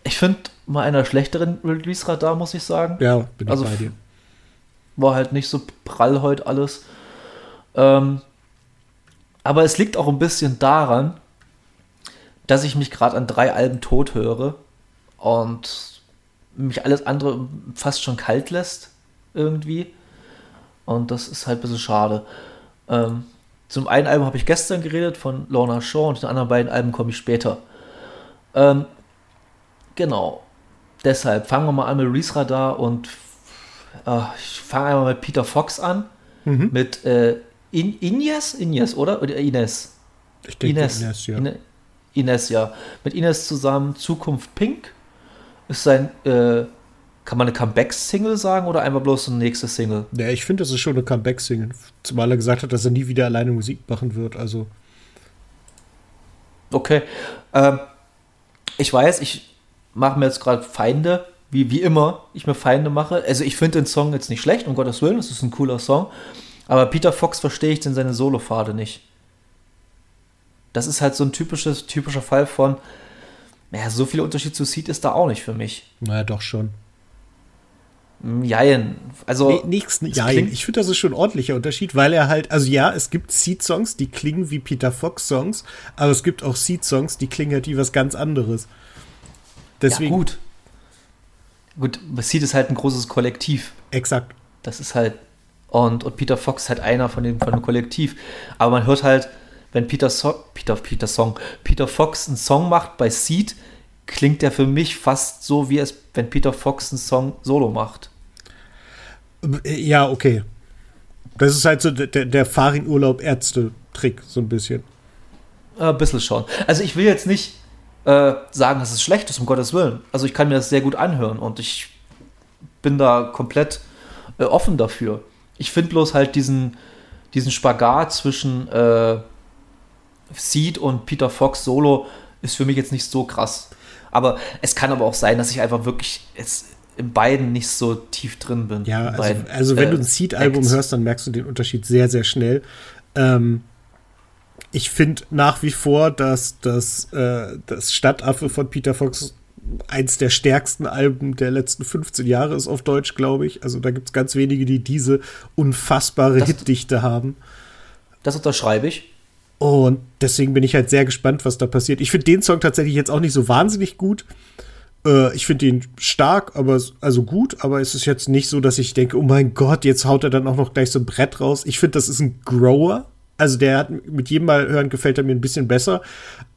ich finde, mal einer schlechteren Release-Radar, muss ich sagen. Ja, bin ich Also bei dir. War halt nicht so prall heute alles. Ähm, aber es liegt auch ein bisschen daran, dass ich mich gerade an drei Alben tot höre und mich alles andere fast schon kalt lässt irgendwie. Und das ist halt ein bisschen schade. Ähm, zum einen Album habe ich gestern geredet von Lorna Shaw und den anderen beiden Alben komme ich später. Ähm, genau. Deshalb fangen wir mal an mit Release Radar und äh, ich fange einmal mit Peter Fox an. Mhm. Mit äh, In Ines? Ines, oder? Oder Ines? Ich denke, Ines. Ines, ja. Ine- Ines, ja. Mit Ines zusammen Zukunft Pink ist sein, äh, kann man eine Comeback-Single sagen oder einfach bloß eine nächste Single? Ja, ich finde, das ist schon eine Comeback-Single. Zumal er gesagt hat, dass er nie wieder alleine Musik machen wird. Also, Okay. Ähm, ich weiß, ich mache mir jetzt gerade Feinde, wie, wie immer ich mir Feinde mache. Also ich finde den Song jetzt nicht schlecht, um Gottes Willen, es ist ein cooler Song. Aber Peter Fox verstehe ich in seine Solopfade nicht. Das ist halt so ein typisches, typischer Fall von, naja, so viel Unterschied zu Seed ist da auch nicht für mich. naja, doch schon. Hm, Jein. Also, Nee, nichts, klingt- ich finde, das ist schon ein ordentlicher Unterschied, weil er halt, also ja, es gibt Seed-Songs, die klingen wie Peter Fox-Songs, aber es gibt auch Seed-Songs, die klingen halt wie was ganz anderes. Deswegen, ja, gut. Gut, Seed ist halt ein großes Kollektiv. exakt. Das ist halt. Und, und Peter Fox ist halt einer von dem, von dem Kollektiv. Aber man hört halt, wenn Peter, so Peter, Peter Song, Peter Fox einen Song macht bei Seed, klingt der für mich fast so, wie es, wenn Peter Fox einen Song solo macht. Ja, okay. Das ist halt so der, der Farin-Urlaub-Ärzte-Trick, so ein bisschen. Äh, Ein bisschen schon. Also ich will jetzt nicht äh, sagen, dass es schlecht ist, um Gottes Willen. Also ich kann mir das sehr gut anhören und ich bin da komplett äh, offen dafür. Ich finde bloß halt diesen, diesen Spagat zwischen äh, Seed und Peter Fox Solo ist für mich jetzt nicht so krass. Aber es kann aber auch sein, dass ich einfach wirklich jetzt in beiden nicht so tief drin bin. Ja, also, beiden, also wenn äh, du ein Seed-Album hörst, dann merkst du den Unterschied sehr, sehr schnell. Ähm, ich finde nach wie vor, dass das, äh, das Stadtaffe von Peter Fox eins der stärksten Alben der letzten 15 Jahre ist auf Deutsch, glaube ich. Also da gibt es ganz wenige, die diese unfassbare Das- Hitdichte haben. Das unterschreibe ich. Und deswegen bin ich halt sehr gespannt, was da passiert. Ich finde den Song tatsächlich jetzt auch nicht so wahnsinnig gut. Äh, ich finde ihn stark, aber also gut, aber es ist jetzt nicht so, dass ich denke, oh mein Gott, jetzt haut er dann auch noch gleich so ein Brett raus. Ich finde, das ist ein Grower. Also der hat mit jedem Mal hören gefällt er mir ein bisschen besser.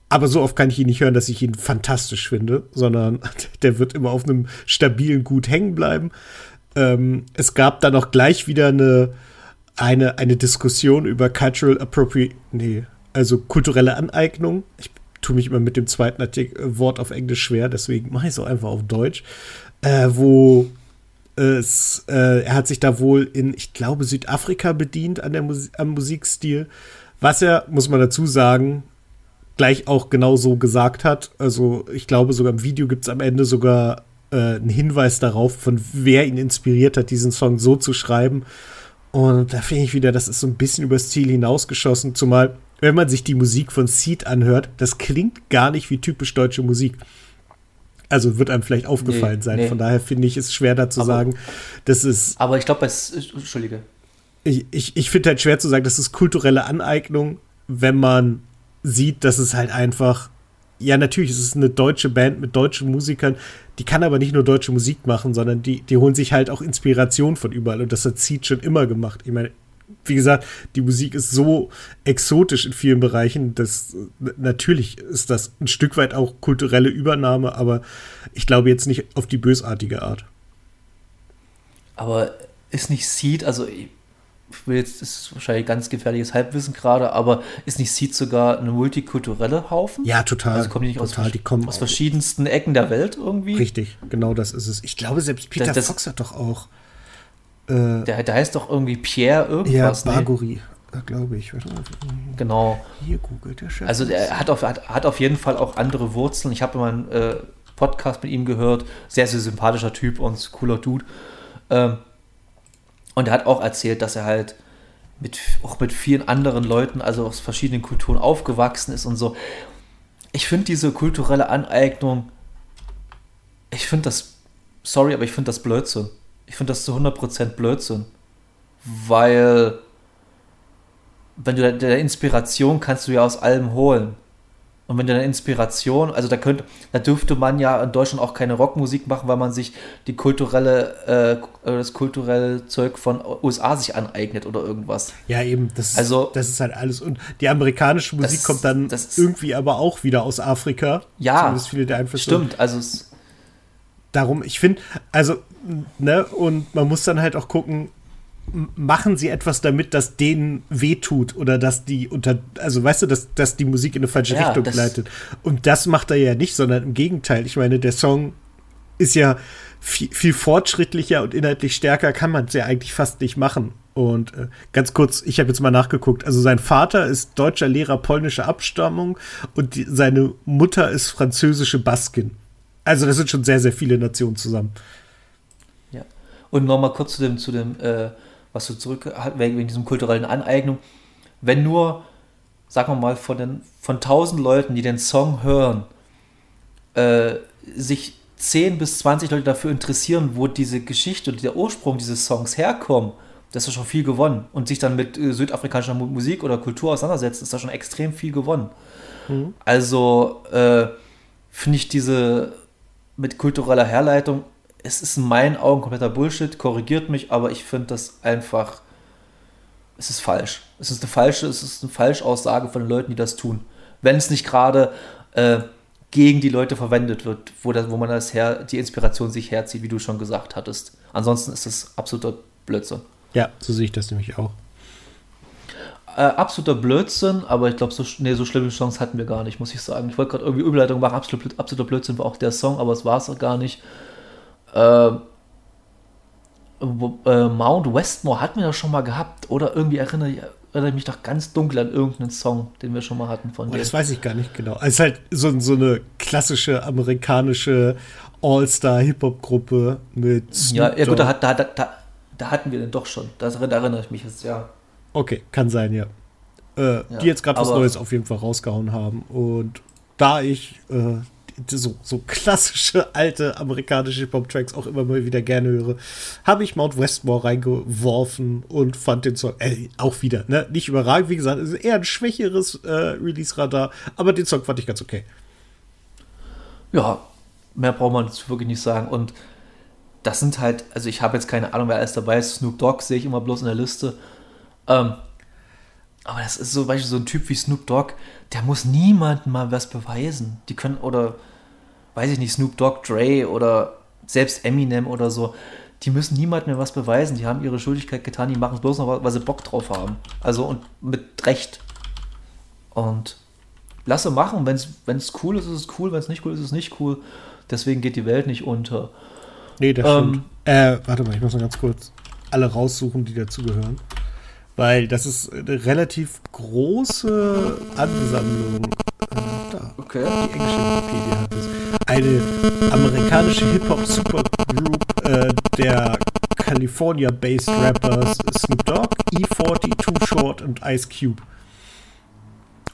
Aber so oft kann ich ihn nicht hören, dass ich ihn fantastisch finde, sondern der wird immer auf einem stabilen Gut hängen bleiben. Ähm, es gab dann auch gleich wieder eine, eine, eine Diskussion über Cultural Appropriate, nee, also kulturelle Aneignung. Ich tue mich immer mit dem zweiten Artik äh, Wort auf Englisch schwer, deswegen mache ich es auch einfach auf Deutsch, äh, wo es, äh, er hat sich da wohl in, ich glaube, Südafrika bedient an der Mus am Musikstil, was er, muss man dazu sagen, gleich auch genau so gesagt hat. Also ich glaube, sogar im Video gibt es am Ende sogar äh, einen Hinweis darauf, von wer ihn inspiriert hat, diesen Song so zu schreiben. Und da finde ich wieder, das ist so ein bisschen übers Ziel hinausgeschossen, zumal wenn man sich die Musik von Seed anhört, das klingt gar nicht wie typisch deutsche Musik. Also wird einem vielleicht aufgefallen Nee, sein. nee. Von daher finde ich es schwer da zu sagen, das ist Aber ich glaube, es. Entschuldige. ich, ich, ich finde halt schwer zu sagen, das ist kulturelle Aneignung, wenn man sieht, dass es halt einfach, ja, natürlich, es ist eine deutsche Band mit deutschen Musikern, die kann aber nicht nur deutsche Musik machen, sondern die, die holen sich halt auch Inspiration von überall und das hat Seed schon immer gemacht. Ich meine, wie gesagt, die Musik ist so exotisch in vielen Bereichen, dass äh, natürlich ist das ein Stück weit auch kulturelle Übernahme, aber ich glaube jetzt nicht auf die bösartige Art. Aber ist nicht Seed, also ich will jetzt, ist wahrscheinlich ganz gefährliches Halbwissen gerade, aber ist nicht Seed sogar eine multikulturelle Haufen? Ja, total. Also kommen die nicht aus, total, die kommen aus verschiedensten Ecken der Welt irgendwie? Richtig, genau das ist es. Ich glaube, selbst Peter Das- das- Fox hat doch auch. Äh, Der, der heißt doch irgendwie Pierre ja, irgendwas, ne? Bargori, glaube ich. Mal, Genau. Hier googelt der Chef. Also der hat auf, hat, hat auf jeden Fall auch andere Wurzeln. Ich habe immer einen äh, Podcast mit ihm gehört. Sehr, sehr sympathischer Typ und cooler Dude. Ähm, und er hat auch erzählt, dass er halt mit, auch mit vielen anderen Leuten, also aus verschiedenen Kulturen aufgewachsen ist und so. Ich finde diese kulturelle Aneignung Ich finde das, sorry, aber ich finde das Blödsinn. Ich finde das zu 100% Blödsinn. Weil, wenn du der Inspiration kannst du ja aus allem holen. Und wenn du eine Inspiration, also da könnte, da dürfte man ja in Deutschland auch keine Rockmusik machen, weil man sich die kulturelle, äh, das kulturelle Zeug von USA sich aneignet oder irgendwas. Ja, eben, das, Also- das ist halt alles. Und die amerikanische Musik Das- kommt dann das- irgendwie aber auch wieder aus Afrika. Ja, Zumindest viele der Einflüsse. Stimmt, also es, Darum, ich finde, also, ne, und man muss dann halt auch gucken, machen sie etwas damit, das denen wehtut oder dass die unter, also weißt du, dass, dass die Musik in eine falsche Ja, Richtung leitet. Und das macht er ja nicht, sondern im Gegenteil. Ich meine, der Song ist ja viel, viel fortschrittlicher und inhaltlich stärker, kann man es ja eigentlich fast nicht machen. Und äh, ganz kurz, ich habe jetzt mal nachgeguckt. Also sein Vater ist deutscher Lehrer polnischer Abstammung und die, seine Mutter ist französische Baskin. Also das sind schon sehr, sehr viele Nationen zusammen. Und nochmal kurz zu dem, zu dem, äh, was du zurück, wegen wegen diesem kulturellen Aneignung. Wenn nur, sagen wir mal, von den, von 1000 Leuten, die den Song hören, äh, sich 10 bis 20 Leute dafür interessieren, wo diese Geschichte und der Ursprung dieses Songs herkommen, das ist schon viel gewonnen. Und sich dann mit äh, südafrikanischer Mu- Musik oder Kultur auseinandersetzen, ist da schon extrem viel gewonnen. Also äh, finde ich diese mit kultureller Herleitung, es ist in meinen Augen kompletter Bullshit, korrigiert mich, aber ich finde das einfach, es ist falsch. Es ist eine falsche, es ist eine Falschaussage von den Leuten, die das tun. Wenn es nicht gerade äh, gegen die Leute verwendet wird, wo, das, wo man das her, die Inspiration sich herzieht, wie du schon gesagt hattest. Ansonsten ist das absoluter Blödsinn. Ja, so sehe ich das nämlich auch. Äh, absoluter Blödsinn, aber ich glaube, so, sch- nee, so schlimme Chance hatten wir gar nicht, muss ich sagen. Ich wollte gerade irgendwie Überleitung machen, absolut, absoluter Blödsinn war auch der Song, aber es war es gar nicht. Äh, äh, Mount Westmore hatten wir das schon mal gehabt, oder irgendwie erinnere ich, erinnere ich mich doch ganz dunkel an irgendeinen Song, den wir schon mal hatten von Oh, das weiß ich gar nicht genau. Es ist halt so, so eine klassische amerikanische All-Star-Hip-Hop-Gruppe mit Snoop Ja, ja gut, da, da, da, da, hatten wir den doch schon. Da, da erinnere ich mich jetzt, ja. Okay, kann sein, ja. Äh, Ja, die jetzt gerade was Neues auf jeden Fall rausgehauen haben. Und da ich äh, so, so klassische alte amerikanische Hip-Hop-Tracks auch immer mal wieder gerne höre, habe ich Mount Westmore reingeworfen und fand den Song äh, auch wieder, ne? Nicht überragend, wie gesagt, es ist eher ein schwächeres äh, Release-Radar, aber den Song fand ich ganz okay. Ja, mehr braucht man dazu wirklich nicht sagen. Und das sind halt, also ich habe jetzt keine Ahnung, wer alles dabei ist. Snoop Dogg sehe ich immer bloß in der Liste. Ähm, aber das ist so, Beispiel so ein Typ wie Snoop Dogg, der muss niemandem mal was beweisen. Die können, oder weiß ich nicht, Snoop Dogg, Dre oder selbst Eminem oder so, die müssen niemandem mehr was beweisen. Die haben ihre Schuldigkeit getan, die machen es bloß noch, weil sie Bock drauf haben. Also und mit Recht. Und lasse machen, wenn es cool ist, ist es cool, wenn es nicht cool ist, ist es nicht cool. Deswegen geht die Welt nicht unter. Nee, das Ähm, stimmt. Äh, warte mal, ich muss mal ganz kurz alle raussuchen, die dazugehören. Weil das ist eine relativ große Ansammlung. Äh, da. Okay. Die englische Wikipedia hat es. Eine amerikanische Hip-Hop-Supergroup äh, der California-based Rappers Snoop Dogg, E40, Too Short und Ice Cube.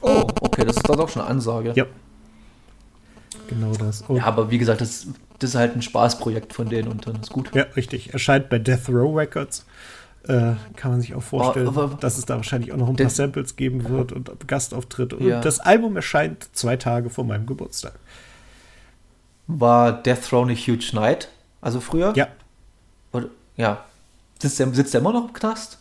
Oh, okay, das ist dann auch schon eine Ansage. Ja. Genau das. Und Ja, aber wie gesagt, das, das ist halt ein Spaßprojekt von denen und dann ist gut. Ja, richtig. Erscheint bei Death Row Records. Äh, kann man sich auch vorstellen, Oh, dass es da wahrscheinlich auch noch ein paar Samples geben wird und Gastauftritte. Und Ja. das Album erscheint zwei Tage vor meinem Geburtstag. War Death Row nicht Huge Night? Also früher? Ja. Oder, ja. Sitzt der, sitzt der immer noch im Knast?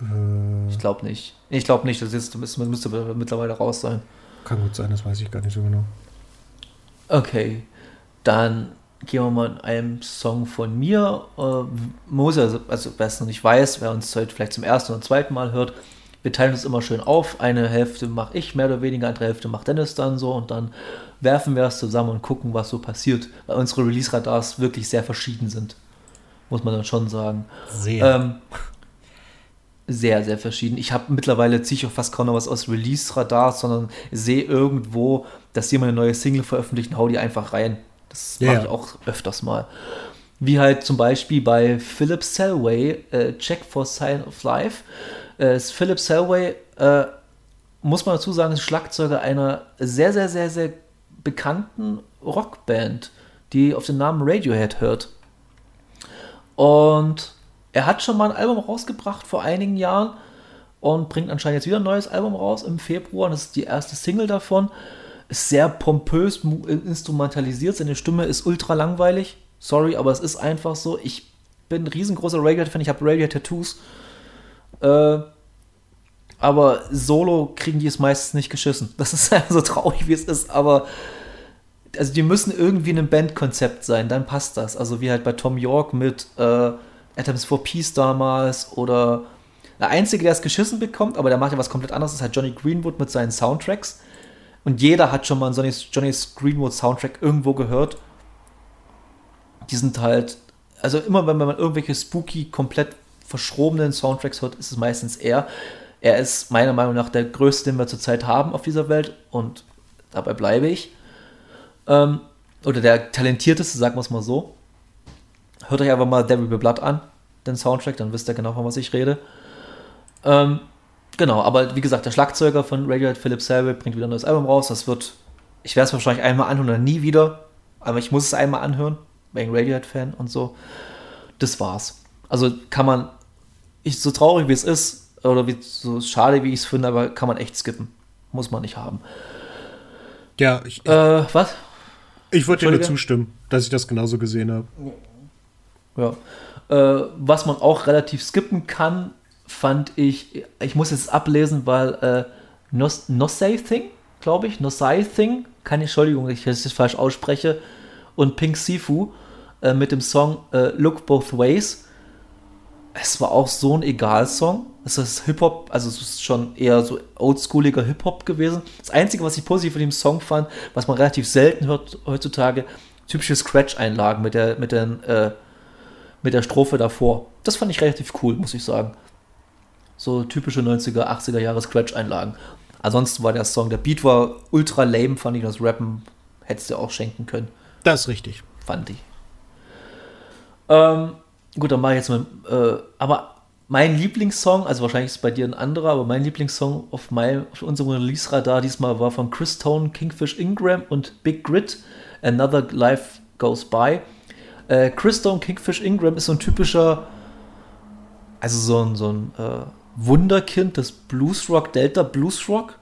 Äh, Ich glaube nicht. Ich glaube nicht, das ist, müsste, müsste mittlerweile raus sein. kann gut sein, das weiß ich gar nicht so genau. Okay, dann gehen wir mal in einem Song von mir. Äh, muss also, also wer es noch nicht weiß, wer uns heute vielleicht zum ersten oder zweiten Mal hört, wir teilen uns immer schön auf. Eine Hälfte mache ich mehr oder weniger, andere Hälfte macht Dennis dann so und dann werfen wir es zusammen und gucken, was so passiert. Weil unsere Release-Radars wirklich sehr verschieden sind. Muss man dann schon sagen. Sehr. Ähm, sehr, sehr verschieden. Ich habe mittlerweile ziehe ich auch fast kaum noch was aus Release-Radars, sondern sehe irgendwo, dass jemand eine neue Single veröffentlicht und hau die einfach rein. Das Ja, mache ich auch öfters mal. Wie halt zum Beispiel bei Philip Selway, äh, Check for Sign of Life. Äh, Philip Selway, äh, muss man dazu sagen, ist Schlagzeuger einer sehr, sehr, sehr, sehr bekannten Rockband, die auf den Namen Radiohead hört. Und er hat schon mal ein Album rausgebracht vor einigen Jahren und bringt anscheinend jetzt wieder ein neues Album raus im Februar. Das ist die erste Single davon. Ist sehr pompös instrumentalisiert. Seine Stimme ist ultra langweilig. Sorry, aber es ist einfach so. Ich bin ein riesengroßer Radiohead-Fan. Ich habe Radiohead-Tattoos. Äh, aber solo kriegen die es meistens nicht geschissen. Das ist so traurig, wie es ist, aber also die müssen irgendwie ein Bandkonzept sein, dann passt das. Also wie halt bei Tom York mit äh, Atoms for Peace damals oder der Einzige, der es geschissen bekommt, aber der macht ja was komplett anderes, ist halt Johnny Greenwood mit seinen Soundtracks. Und jeder hat schon mal einen Johnny, Johnny Greenwood Soundtrack irgendwo gehört. Die sind halt, also immer wenn man irgendwelche spooky, komplett verschrobenen Soundtracks hört, ist es meistens er. Er ist meiner Meinung nach der größte, den wir zurzeit haben auf dieser Welt und dabei bleibe ich. Ähm, oder der talentierteste, sagen wir es mal so. Hört euch einfach mal Devil Be Blood an, den Soundtrack, dann wisst ihr genau, von was ich rede. Ähm, genau, aber wie gesagt, der Schlagzeuger von Radiohead, Philip Selby, bringt wieder ein neues Album raus. Das wird, ich werde es wahrscheinlich einmal anhören oder nie wieder, aber ich muss es einmal anhören, wegen Radiohead-Fan und so. Das war's. Also kann man, ich, so traurig wie es ist, oder wie, so schade, wie ich es finde, aber kann man echt skippen. Muss man nicht haben. Ja, ich, Äh, was? ich wollte dir nur zustimmen, dass ich das genauso gesehen habe. Ja. Äh, was man auch relativ skippen kann, fand ich, ich muss jetzt ablesen, weil äh, Nos, Nosei Thing, glaube ich, Nosei Thing, keine Entschuldigung, ich das falsch ausspreche, und Pink Sifu äh, mit dem Song äh, Look Both Ways. Es war auch so ein Egal-Song. Es ist Hip-Hop, also es ist schon eher so oldschooliger Hip-Hop gewesen. Das Einzige, was ich positiv von dem Song fand, was man relativ selten hört heutzutage, typische Scratch-Einlagen mit der, mit, den, äh, mit der Strophe davor. Das fand ich relativ cool, muss ich sagen. So typische 90er, 80er Jahre Scratch-Einlagen. Ansonsten war der Song, der Beat war ultra lame, fand ich. Das Rappen hättest du auch schenken können. Das ist richtig. Fand ich. Ähm, gut, dann mache ich jetzt mal. Äh, aber mein Lieblingssong, also wahrscheinlich ist es bei dir ein anderer, aber mein Lieblingssong auf, mein, auf unserem Release-Radar diesmal war von Chris Tone, Kingfish Ingram und Big Grit, Another Life Goes By. Äh, Chris Tone, Kingfish Ingram ist so ein typischer, also so ein, so ein äh, Wunderkind des Bluesrock, Delta Bluesrock,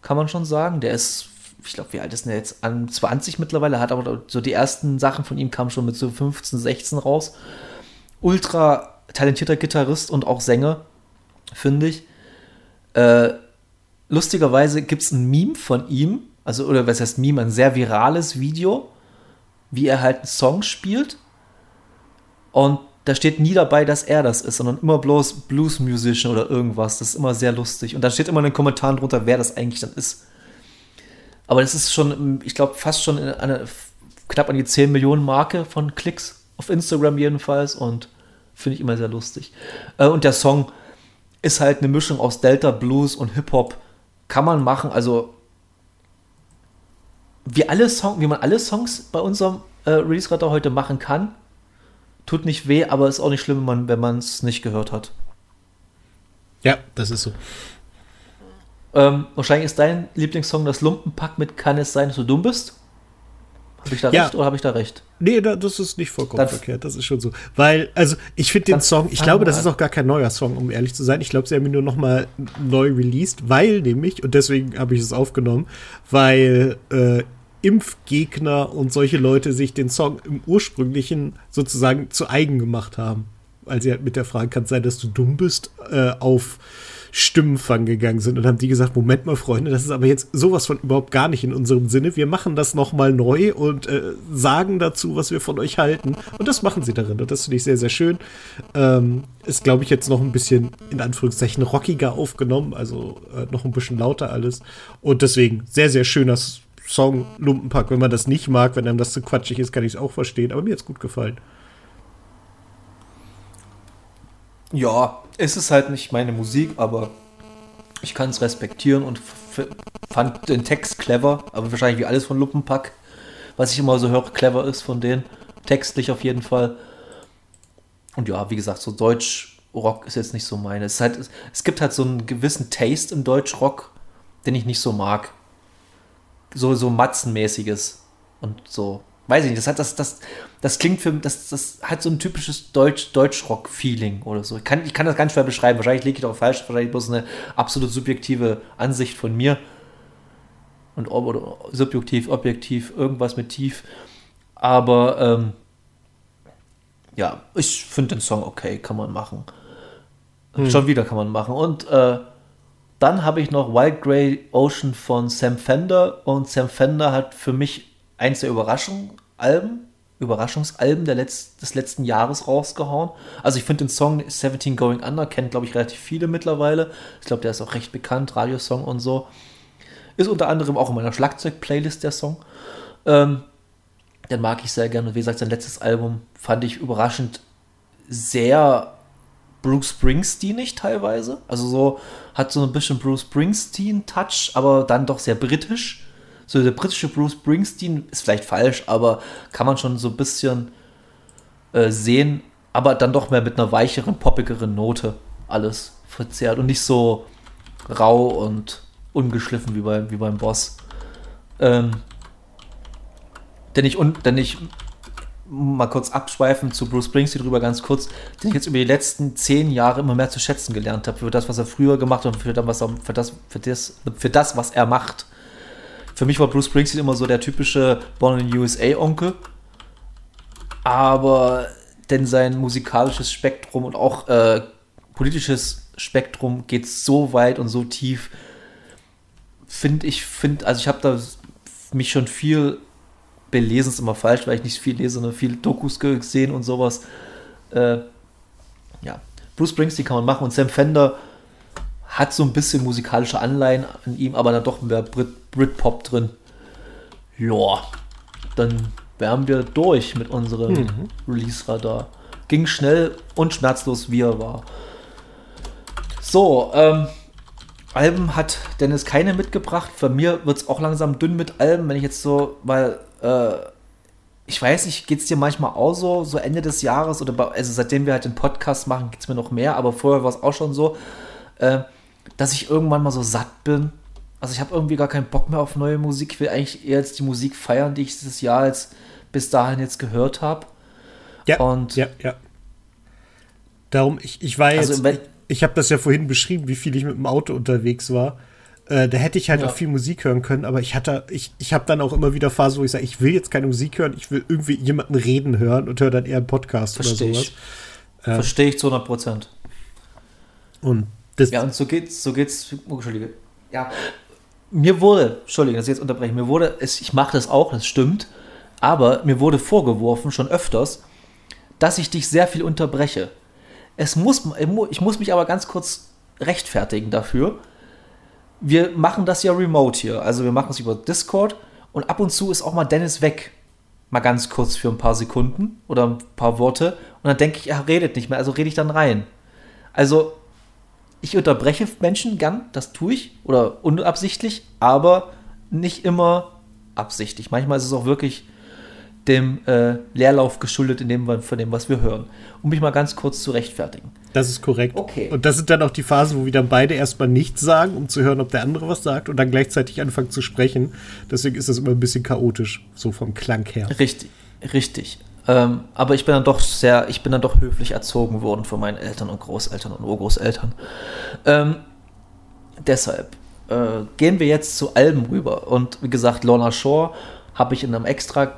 kann man schon sagen. Der ist, ich glaube, wie alt ist der jetzt? An 20 mittlerweile, hat aber so die ersten Sachen von ihm kamen schon mit so 15, 16 raus. Ultra talentierter Gitarrist und auch Sänger, finde ich. Äh, lustigerweise gibt es ein Meme von ihm, also, oder was heißt Meme, ein sehr virales Video, wie er halt einen Song spielt. Und da steht nie dabei, dass er das ist, sondern immer bloß Blues Musician oder irgendwas. Das ist immer sehr lustig. Und da steht immer in den Kommentaren drunter, wer das eigentlich dann ist. Aber das ist schon, ich glaube, fast schon eine, knapp an die 10 Millionen Marke von Klicks auf Instagram jedenfalls. Und finde ich immer sehr lustig. Äh, und der Song ist halt eine Mischung aus Delta Blues und Hip-Hop. Kann man machen, also wie alle Song, wie man alle Songs bei unserem äh, Release-Radar heute machen kann. Tut nicht weh, aber ist auch nicht schlimm, wenn man es nicht gehört hat. Ja, das ist so. Ähm, wahrscheinlich ist dein Lieblingssong das Lumpenpack mit Kann es sein, dass du dumm bist? Habe ich da Ja. recht oder habe ich da recht? Nee, da, das ist nicht vollkommen Dann- verkehrt, das ist schon so. Weil, also, ich finde den Song, ich glaube, das ist auch gar kein neuer Song, um ehrlich zu sein. Ich glaube, sie haben ihn nur noch mal neu released, weil nämlich, und deswegen habe ich es aufgenommen, weil äh, Impfgegner und solche Leute sich den Song im ursprünglichen sozusagen zu eigen gemacht haben. Weil sie halt mit der Frage, kann es sein, dass du dumm bist, äh, auf Stimmenfang gegangen sind und haben die gesagt, Moment mal, Freunde, das ist aber jetzt sowas von überhaupt gar nicht in unserem Sinne. Wir machen das noch mal neu und äh, sagen dazu, was wir von euch halten. Und das machen sie darin. Und das finde ich sehr, sehr schön. Ähm, ist, glaube ich, jetzt noch ein bisschen, in Anführungszeichen, rockiger aufgenommen. Also äh, noch ein bisschen lauter alles. Und deswegen sehr, sehr schöner S- Song, Lumpenpack. Wenn man das nicht mag, wenn einem das zu quatschig ist, kann ich es auch verstehen. Aber mir hat es gut gefallen. Ja, es ist halt nicht meine Musik, aber ich kann es respektieren und fand den Text clever, aber wahrscheinlich wie alles von Luppenpack, was ich immer so höre, clever ist von denen. Textlich auf jeden Fall. Und ja, wie gesagt, so Deutsch-Rock ist jetzt nicht so meine. Es, halt, es gibt halt so einen gewissen Taste im Deutsch-Rock, den ich nicht so mag. So, so Matzenmäßiges und so. weiß ich nicht, das hat das, das, das klingt für das, das hat so ein typisches Deutsch, Deutschrock-Feeling oder so. Ich kann, ich kann das ganz schwer beschreiben. Wahrscheinlich liege ich auch falsch, wahrscheinlich bloß eine absolut subjektive Ansicht von mir. Und ob, oder subjektiv, objektiv, irgendwas mit tief. Aber ähm, ja, ich finde den Song okay, kann man machen. Hm. Schon wieder kann man machen. Und äh, dann habe ich noch Wild Grey Ocean von Sam Fender. Und Sam Fender hat für mich eins der Überraschungsalben, Überraschungsalben der Letz-, des letzten Jahres rausgehauen. Also ich finde den Song 17 Going Under, kennt glaube ich relativ viele mittlerweile. Ich glaube, der ist auch recht bekannt, Radiosong und so. Ist unter anderem auch in meiner Schlagzeug-Playlist der Song. Ähm, den mag ich sehr gerne. Wie gesagt, sein letztes Album fand ich überraschend sehr Bruce Springsteenig teilweise. Also so hat so ein bisschen Bruce Springsteen-Touch, aber dann doch sehr britisch so der britische Bruce Springsteen ist vielleicht falsch, aber kann man schon so ein bisschen äh, sehen, aber dann doch mehr mit einer weicheren, poppigeren Note alles verzerrt und nicht so rau und ungeschliffen wie, bei, wie beim Boss. Ähm, denn ich, denn ich mal kurz abschweifen zu Bruce Springsteen drüber ganz kurz, den ich jetzt über die letzten zehn Jahre immer mehr zu schätzen gelernt habe, für das, was er früher gemacht hat und für das, was er, für das, für das, für das was er macht für mich war Bruce Springsteen immer so der typische Born in USA Onkel. Aber denn sein musikalisches Spektrum und auch äh, politisches Spektrum geht so weit und so tief, finde ich, finde, also ich habe da mich schon viel belesen, ist immer falsch, weil ich nicht viel lese, sondern viel Dokus gesehen und sowas. Äh, ja, Bruce Springsteen kann man machen und Sam Fender hat so ein bisschen musikalische Anleihen an ihm, aber dann doch mehr Brit Britpop drin. Ja, dann wären wir durch mit unserem mhm. Release-Radar. Ging schnell und schmerzlos, wie er war. So, ähm, Alben hat Dennis keine mitgebracht. Für mir wird es auch langsam dünn mit Alben, wenn ich jetzt so, weil, äh, ich weiß nicht, geht es dir manchmal auch so, so Ende des Jahres oder bei, also seitdem wir halt den Podcast machen, geht es mir noch mehr, aber vorher war es auch schon so. Äh, dass ich irgendwann mal so satt bin. Also ich habe irgendwie gar keinen Bock mehr auf neue Musik. Ich will eigentlich eher jetzt die Musik feiern, die ich dieses Jahr jetzt bis dahin jetzt gehört habe. Ja, und ja, ja. Darum, ich, ich war also jetzt, also, ich, ich habe das ja vorhin beschrieben, wie viel ich mit dem Auto unterwegs war. Äh, da hätte ich halt ja. auch viel Musik hören können, aber ich hatte, ich, ich habe dann auch immer wieder Phasen, wo ich sage, ich will jetzt keine Musik hören, ich will irgendwie jemanden reden hören und höre dann eher einen Podcast Versteh oder sowas. Ich. Äh, Verstehe ich zu 100 Prozent. Und das ja, und so geht's, so geht's, oh, Entschuldige. Ja, mir wurde, Entschuldige, dass ich jetzt unterbreche, mir wurde, ich mache das auch, das stimmt, aber mir wurde vorgeworfen, schon öfters, dass ich dich sehr viel unterbreche. Es muss, ich muss mich aber ganz kurz rechtfertigen dafür. Wir machen das ja remote hier, also wir machen es über Discord und ab und zu ist auch mal Dennis weg. Mal ganz kurz für ein paar Sekunden oder ein paar Worte und dann denke ich, er redet nicht mehr, also rede ich dann rein. Also ich unterbreche Menschen gern, das tue ich, oder unabsichtlich, aber nicht immer absichtlich. Manchmal ist es auch wirklich dem äh, Leerlauf geschuldet, in dem, von dem, was wir hören. Um mich mal ganz kurz zu rechtfertigen. Das ist korrekt. Okay. Und das sind dann auch die Phasen, wo wir dann beide erstmal nichts sagen, um zu hören, ob der andere was sagt und dann gleichzeitig anfangen zu sprechen. Deswegen ist das immer ein bisschen chaotisch, so vom Klang her. Richtig, richtig. Ähm, aber ich bin dann doch sehr, ich bin dann doch höflich erzogen worden von meinen Eltern und Großeltern und Urgroßeltern. Ähm, deshalb äh, gehen wir jetzt zu Alben rüber. Und wie gesagt, Lorna Shore habe ich in einem extra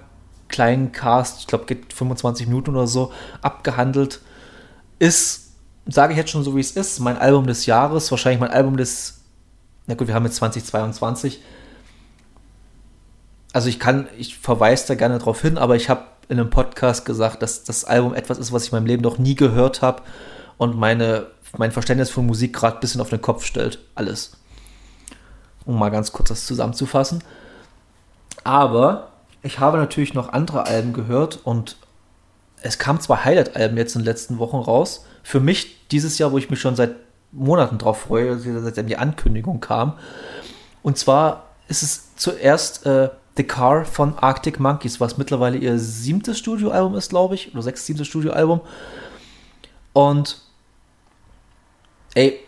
kleinen Cast, ich glaube, geht 25 Minuten oder so, abgehandelt. Ist, sage ich jetzt schon so, wie es ist, mein Album des Jahres, wahrscheinlich mein Album des, na gut, wir haben jetzt 2022. Also ich kann, ich verweise da gerne drauf hin, aber ich habe in einem Podcast gesagt, dass das Album etwas ist, was ich in meinem Leben noch nie gehört habe und meine, mein Verständnis von Musik gerade ein bisschen auf den Kopf stellt. Alles. Um mal ganz kurz das zusammenzufassen. Aber ich habe natürlich noch andere Alben gehört und es kamen zwei Highlight-Alben jetzt in den letzten Wochen raus. Für mich dieses Jahr, wo ich mich schon seit Monaten drauf freue, seitdem die Ankündigung kam. Und zwar ist es zuerst äh, The Car von Arctic Monkeys, was mittlerweile ihr siebtes Studioalbum ist, glaube ich, oder sechstes, siebtes Studioalbum. Und ey,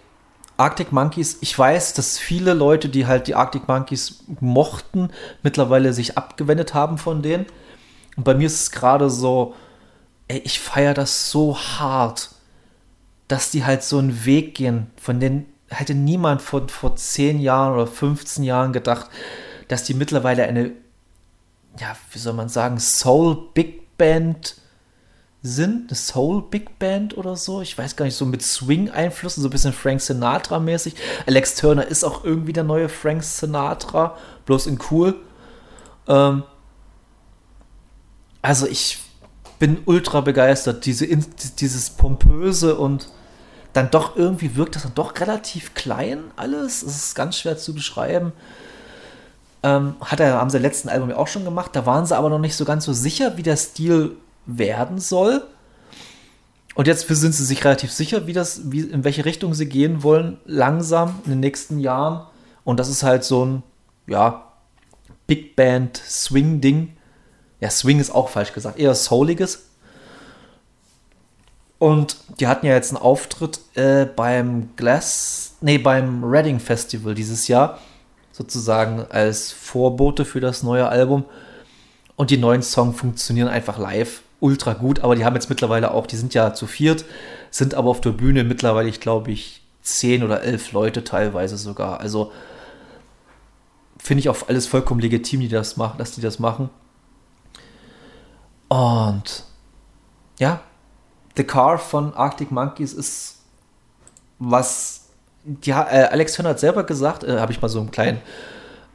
Arctic Monkeys, ich weiß, dass viele Leute, die halt die Arctic Monkeys mochten, mittlerweile sich abgewendet haben von denen. Und bei mir ist es gerade so, ey, ich feiere das so hart, dass die halt so einen Weg gehen, von denen hätte niemand vor, vor 10 Jahren oder 15 Jahren gedacht, dass die mittlerweile eine, ja, wie soll man sagen, Soul Big Band sind, eine Soul Big Band oder so. Ich weiß gar nicht, so mit Swing-Einflüssen, so ein bisschen Frank Sinatra-mäßig. Alex Turner ist auch irgendwie der neue Frank Sinatra, bloß in cool. Ähm, also ich bin ultra begeistert. Diese, dieses pompöse und dann doch irgendwie wirkt das dann doch relativ klein alles. Es ist ganz schwer zu beschreiben. Ähm, hat er, haben sie letzten Album ja auch schon gemacht. Da waren sie aber noch nicht so ganz so sicher, wie der Stil werden soll. Und jetzt sind sie sich relativ sicher, wie das, wie, in welche Richtung sie gehen wollen, langsam in den nächsten Jahren. Und das ist halt so ein, ja, Big Band Swing-Ding. Ja, Swing ist auch falsch gesagt, eher souliges. Und die hatten ja jetzt einen Auftritt äh, beim Glass, nee, beim Reading Festival dieses Jahr, sozusagen als Vorbote für das neue Album. Und die neuen Songs funktionieren einfach live ultra gut, aber die haben jetzt mittlerweile auch, die sind ja zu viert, sind aber auf der Bühne mittlerweile, ich glaube ich, zehn oder elf Leute teilweise sogar. Also finde ich auch alles vollkommen legitim, die das machen, dass die das machen. Und ja, The Car von Arctic Monkeys ist was. Die, äh, Alex Turner hat selber gesagt, äh, habe ich mal so einen kleinen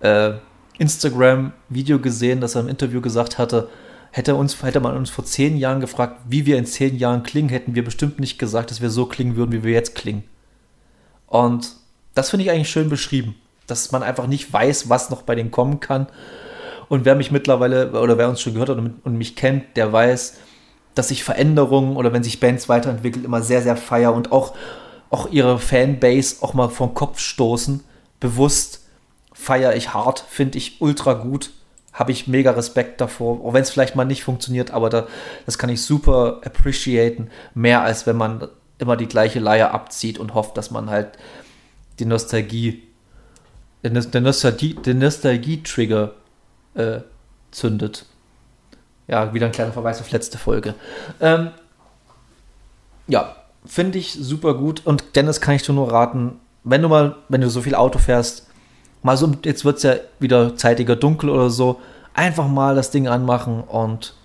äh, Instagram-Video gesehen, dass er im Interview gesagt hatte, Hätte, uns, hätte man uns vor zehn Jahren gefragt, wie wir in zehn Jahren klingen, hätten wir bestimmt nicht gesagt, dass wir so klingen würden, wie wir jetzt klingen. Und das finde ich eigentlich schön beschrieben, dass man einfach nicht weiß, was noch bei denen kommen kann. Und wer mich mittlerweile oder wer uns schon gehört hat und, mich kennt, der weiß, dass sich Veränderungen oder wenn sich Bands weiterentwickeln, immer sehr, sehr feier und auch, auch ihre Fanbase auch mal vom Kopf stoßen. Bewusst feiere ich hart, finde ich ultra gut habe ich mega Respekt davor, auch wenn es vielleicht mal nicht funktioniert, aber da, das kann ich super appreciaten, mehr als wenn man immer die gleiche Leier abzieht und hofft, dass man halt die Nostalgie, den, den Nostalgie-Trigger äh, zündet. Ja, wieder ein kleiner Verweis auf letzte Folge. Ähm, ja, finde ich super gut und Dennis kann ich dir nur raten, wenn du mal, wenn du so viel Auto fährst, mal so, jetzt wird es ja wieder zeitiger dunkel oder so, einfach mal das Ding anmachen und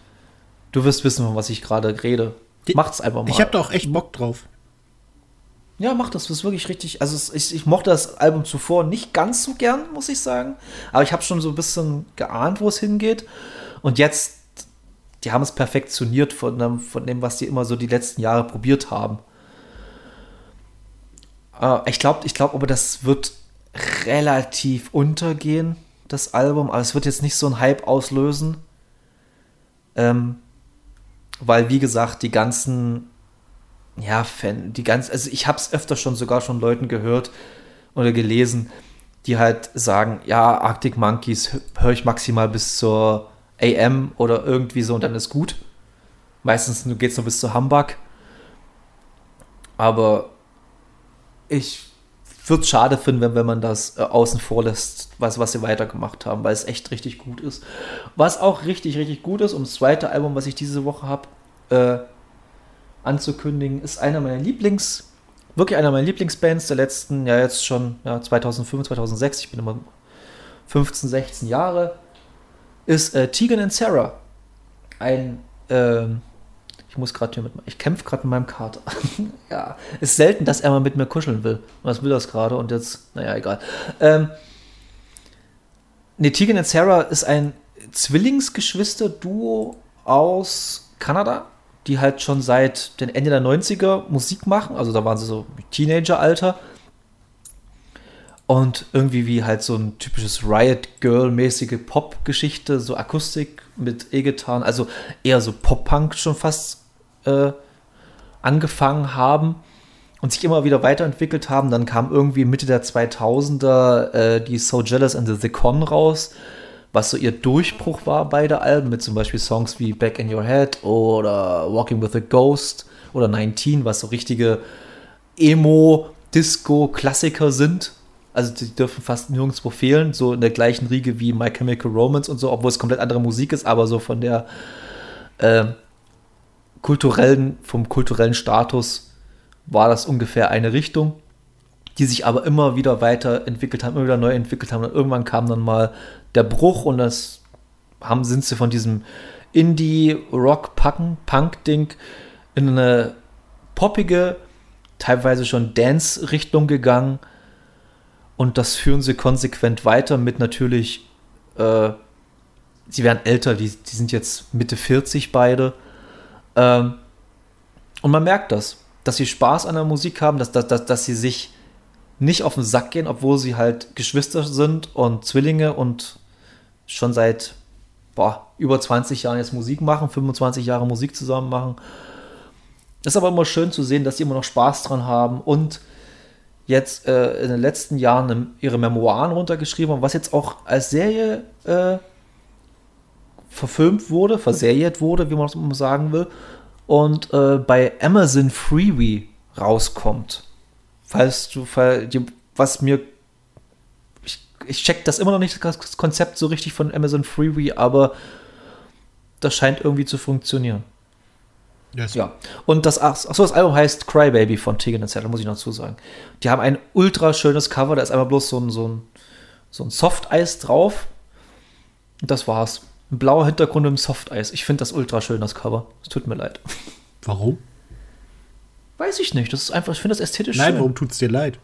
du wirst wissen, von was ich gerade rede. Macht's einfach mal. Ich habe da auch echt Bock drauf. Ja, mach das. Das ist wirklich richtig. Also ich, ich mochte das Album zuvor nicht ganz so gern, muss ich sagen. Aber ich habe schon so ein bisschen geahnt, wo es hingeht. Und jetzt, die haben es perfektioniert von dem, von dem, was die immer so die letzten Jahre probiert haben. Äh, ich glaube, ich glaube, aber das wird relativ untergehen, das Album. Aber es wird jetzt nicht so einen Hype auslösen. Ähm, weil, wie gesagt, die ganzen, ja, Fan, die ganzen, also ich habe es öfter schon sogar schon Leuten gehört oder gelesen, die halt sagen, ja, Arctic Monkeys höre ich maximal bis zur AM oder irgendwie so und dann ist gut. Meistens geht es nur bis zu Hamburg. Aber ich würde es schade finden, wenn, wenn man das äh, außen vor lässt, was, was sie weitergemacht haben, weil es echt richtig gut ist. Was auch richtig, richtig gut ist, um das zweite Album, was ich diese Woche habe, äh, anzukündigen, ist einer meiner Lieblings, wirklich einer meiner Lieblingsbands der letzten, ja jetzt schon ja, 2005, 2006, ich bin immer 15, 16 Jahre, ist äh, Tegan and Sarah. Ein ähm, ich muss gerade hier mit. Ich kämpfe gerade mit meinem Kater. ja. Ist selten, dass er mal mit mir kuscheln will. Was will das gerade? Und jetzt, naja, egal. Ähm, ne, Tegan und Sarah ist ein Zwillingsgeschwister-Duo aus Kanada, die halt schon seit den Ende der 90er Musik machen. Also da waren sie so Teenager-Alter. Und irgendwie wie halt so ein typisches Riot Girl-mäßige Pop-Geschichte, so Akustik mit E-Gitarren, also eher so Pop-Punk schon fast äh, angefangen haben und sich immer wieder weiterentwickelt haben. Dann kam irgendwie Mitte der 2000er äh, die So Jealous and the Con raus, was so ihr Durchbruch war, beide Alben, mit zum Beispiel Songs wie Back in Your Head oder Walking with a Ghost oder 19, was so richtige Emo-Disco-Klassiker sind. Also die dürfen fast nirgendwo fehlen, so in der gleichen Riege wie My Chemical Romance und so, obwohl es komplett andere Musik ist, aber so von der äh, kulturellen, vom kulturellen Status war das ungefähr eine Richtung, die sich aber immer wieder weiterentwickelt haben, immer wieder neu entwickelt haben. Und irgendwann kam dann mal der Bruch und das haben, sind sie von diesem Indie-Rock-Punk-Ding in eine poppige, teilweise schon Dance-Richtung gegangen und das führen sie konsequent weiter mit natürlich, äh, sie werden älter, die, die sind jetzt Mitte 40 beide. Ähm, und man merkt das, dass sie Spaß an der Musik haben, dass, dass, dass, dass sie sich nicht auf den Sack gehen, obwohl sie halt Geschwister sind und Zwillinge und schon seit boah, über 20 Jahren jetzt Musik machen, 25 Jahre Musik zusammen machen. Es ist aber immer schön zu sehen, dass sie immer noch Spaß dran haben und jetzt äh, in den letzten Jahren ihre Memoiren runtergeschrieben haben, was jetzt auch als Serie äh, verfilmt wurde, verseriert wurde, wie man das sagen will, und äh, bei Amazon Freebie rauskommt. Falls du, fall, was mir, ich, ich check das immer noch nicht, das Konzept so richtig von Amazon Freebie, aber das scheint irgendwie zu funktionieren. Yes. Ja. Und das, achso, das Album heißt Crybaby von Tegan Zettel, muss ich noch sagen. Die haben ein ultra schönes Cover, da ist einfach bloß so ein, so ein, so ein Softeis drauf. Und das war's. Ein blauer Hintergrund im Softeis. Ich finde das ultra schön, das Cover. Es tut mir leid. Warum? Weiß ich nicht. Das ist einfach, ich finde das ästhetisch Nein, schön. warum tut's dir leid?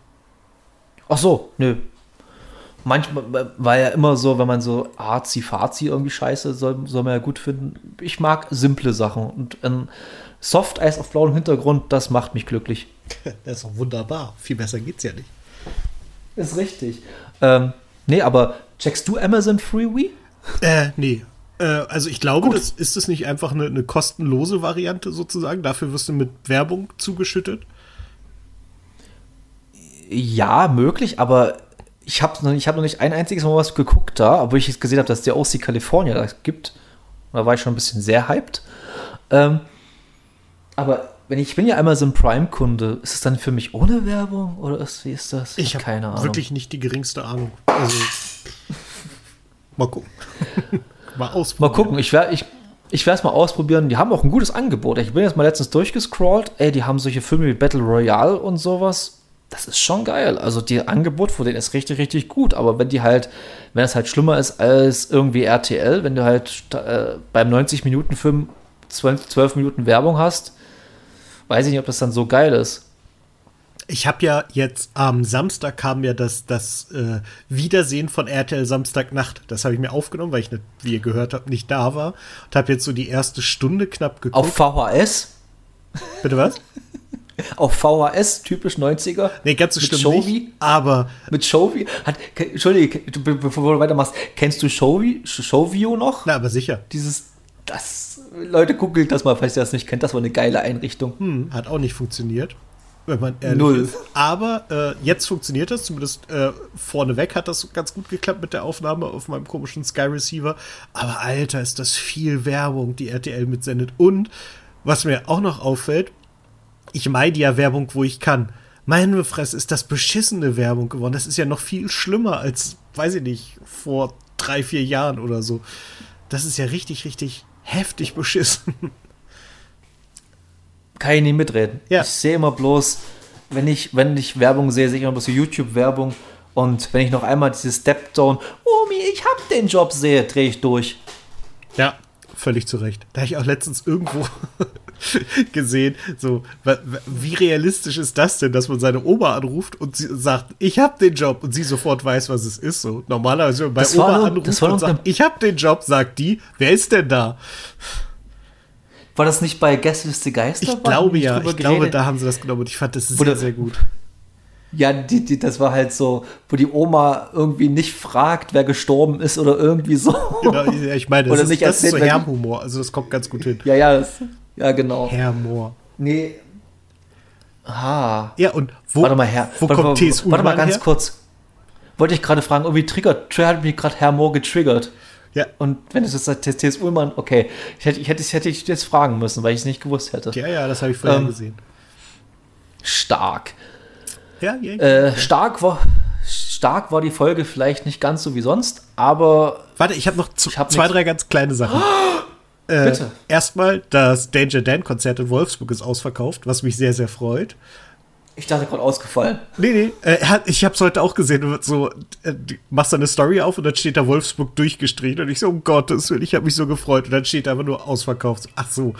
Ach so, nö. Manchmal war ja immer so, wenn man so arzi-fazi irgendwie scheiße, soll, soll man ja gut finden. Ich mag simple Sachen und ein Soft-Eis auf blauem Hintergrund, das macht mich glücklich. Das ist auch wunderbar. Viel besser geht's ja nicht. Ist richtig. Ähm, nee, aber checkst du Amazon Freeway? Äh, nee. Äh, also ich glaube, das, ist es nicht einfach eine, eine kostenlose Variante sozusagen? Dafür wirst du mit Werbung zugeschüttet? Ja, möglich, aber ich habe noch, hab noch nicht ein einziges Mal was geguckt da, obwohl ich jetzt gesehen habe, dass der OC California da gibt. Da war ich schon ein bisschen sehr hyped. Ähm, aber wenn ich, ich bin ja einmal so ein Prime-Kunde, ist es dann für mich ohne Werbung oder ist, wie ist das? Ich habe keine Ahnung. Wirklich nicht die geringste Ahnung. Also, mal gucken. mal ausprobieren. Mal gucken. Ich werde ich, ich es mal ausprobieren. Die haben auch ein gutes Angebot. Ich bin jetzt mal letztens durchgescrollt. Ey, die haben solche Filme wie Battle Royale und sowas das ist schon geil. Also die Angebot von denen ist richtig, richtig gut. Aber wenn die halt, wenn es halt schlimmer ist als irgendwie RTL, wenn du halt äh, beim 90-Minuten-Film 12 Minuten Werbung hast, weiß ich nicht, ob das dann so geil ist. Ich habe ja jetzt am Samstag kam ja das, das äh, Wiedersehen von RTL Samstagnacht. Das habe ich mir aufgenommen, weil ich, nicht, wie ihr gehört habt, nicht da war. Und habe jetzt so die erste Stunde knapp geguckt. Auf VHS? Bitte was? Auf VHS, typisch 90er. Nee, ganz so mit stimmt Shovi, nicht, aber... Mit Shovi? Hat, Entschuldige, bevor du weitermachst, kennst du Shovi, Shovio noch? Na, aber sicher. Dieses, das, Leute, googelt das mal, falls ihr das nicht kennt, das war eine geile Einrichtung. Hm, hat auch nicht funktioniert wenn man ehrlich Null. ist. Aber äh, jetzt funktioniert das, zumindest äh, vorneweg hat das ganz gut geklappt mit der Aufnahme auf meinem komischen Sky Receiver. Aber Alter, ist das viel Werbung, die RTL mitsendet. Und was mir auch noch auffällt, ich meide ja Werbung, wo ich kann. Meine Fresse ist das beschissene Werbung geworden. Das ist ja noch viel schlimmer als, weiß ich nicht, vor drei, vier Jahren oder so. Das ist ja richtig, richtig heftig beschissen. Kann ich nicht mitreden. Ja. Ich sehe immer bloß, wenn ich, wenn ich Werbung sehe, sehe ich immer bloß so YouTube-Werbung. Und wenn ich noch einmal dieses Step-Down, Omi, ich hab den Job sehe, drehe ich durch. Ja, völlig zu Recht. Da habe ich auch letztens irgendwo gesehen, so, wie realistisch ist das denn, dass man seine Oma anruft und sie sagt, ich habe den Job und sie sofort weiß, was es ist. So, normalerweise, wenn man bei Oma nur, anruft und sagt, ich habe den Job, sagt die, wer ist denn da? War das nicht bei Gästeliste Geister? Ich glaube ja, ich geredet? glaube, da haben sie das genommen und ich fand das sehr, Oder, sehr gut. Ja, die, die, das war halt so, wo die Oma irgendwie nicht fragt, wer gestorben ist oder irgendwie so. Genau, ich meine, das, ist, das ist so Hermhumor, also das kommt ganz gut hin. Ja, ja, das, ja genau. Herr Mohr. Nee. Ah. Ja, und wo, warte mal, Herr, wo warte, kommt TSU Warte mal ganz her? kurz. Wollte ich gerade fragen, irgendwie triggert, hat mich gerade Herr Mohr getriggert. Ja. Und wenn es jetzt TS Ullmann, okay, ich hätte, ich hätte, ich hätte ich jetzt fragen müssen, weil ich es nicht gewusst hätte. Ja, ja, das habe ich vorher ähm, gesehen. Stark. Ja, ja, äh, stark war stark war die Folge vielleicht nicht ganz so wie sonst, aber Warte, ich habe noch Ich hab zwei, nix. drei ganz kleine Sachen. Äh, Bitte. Erstmal, das Danger Dan-Konzert in Wolfsburg ist ausverkauft, was mich sehr, sehr freut. Ich dachte gerade ausgefallen. Nee, nee, äh, ich habe es heute auch gesehen. So, äh, du machst da eine Story auf und dann steht da Wolfsburg durchgestrichen und ich so, um Gottes Willen, ich habe mich so gefreut. Und dann steht da einfach nur ausverkauft. Ach so.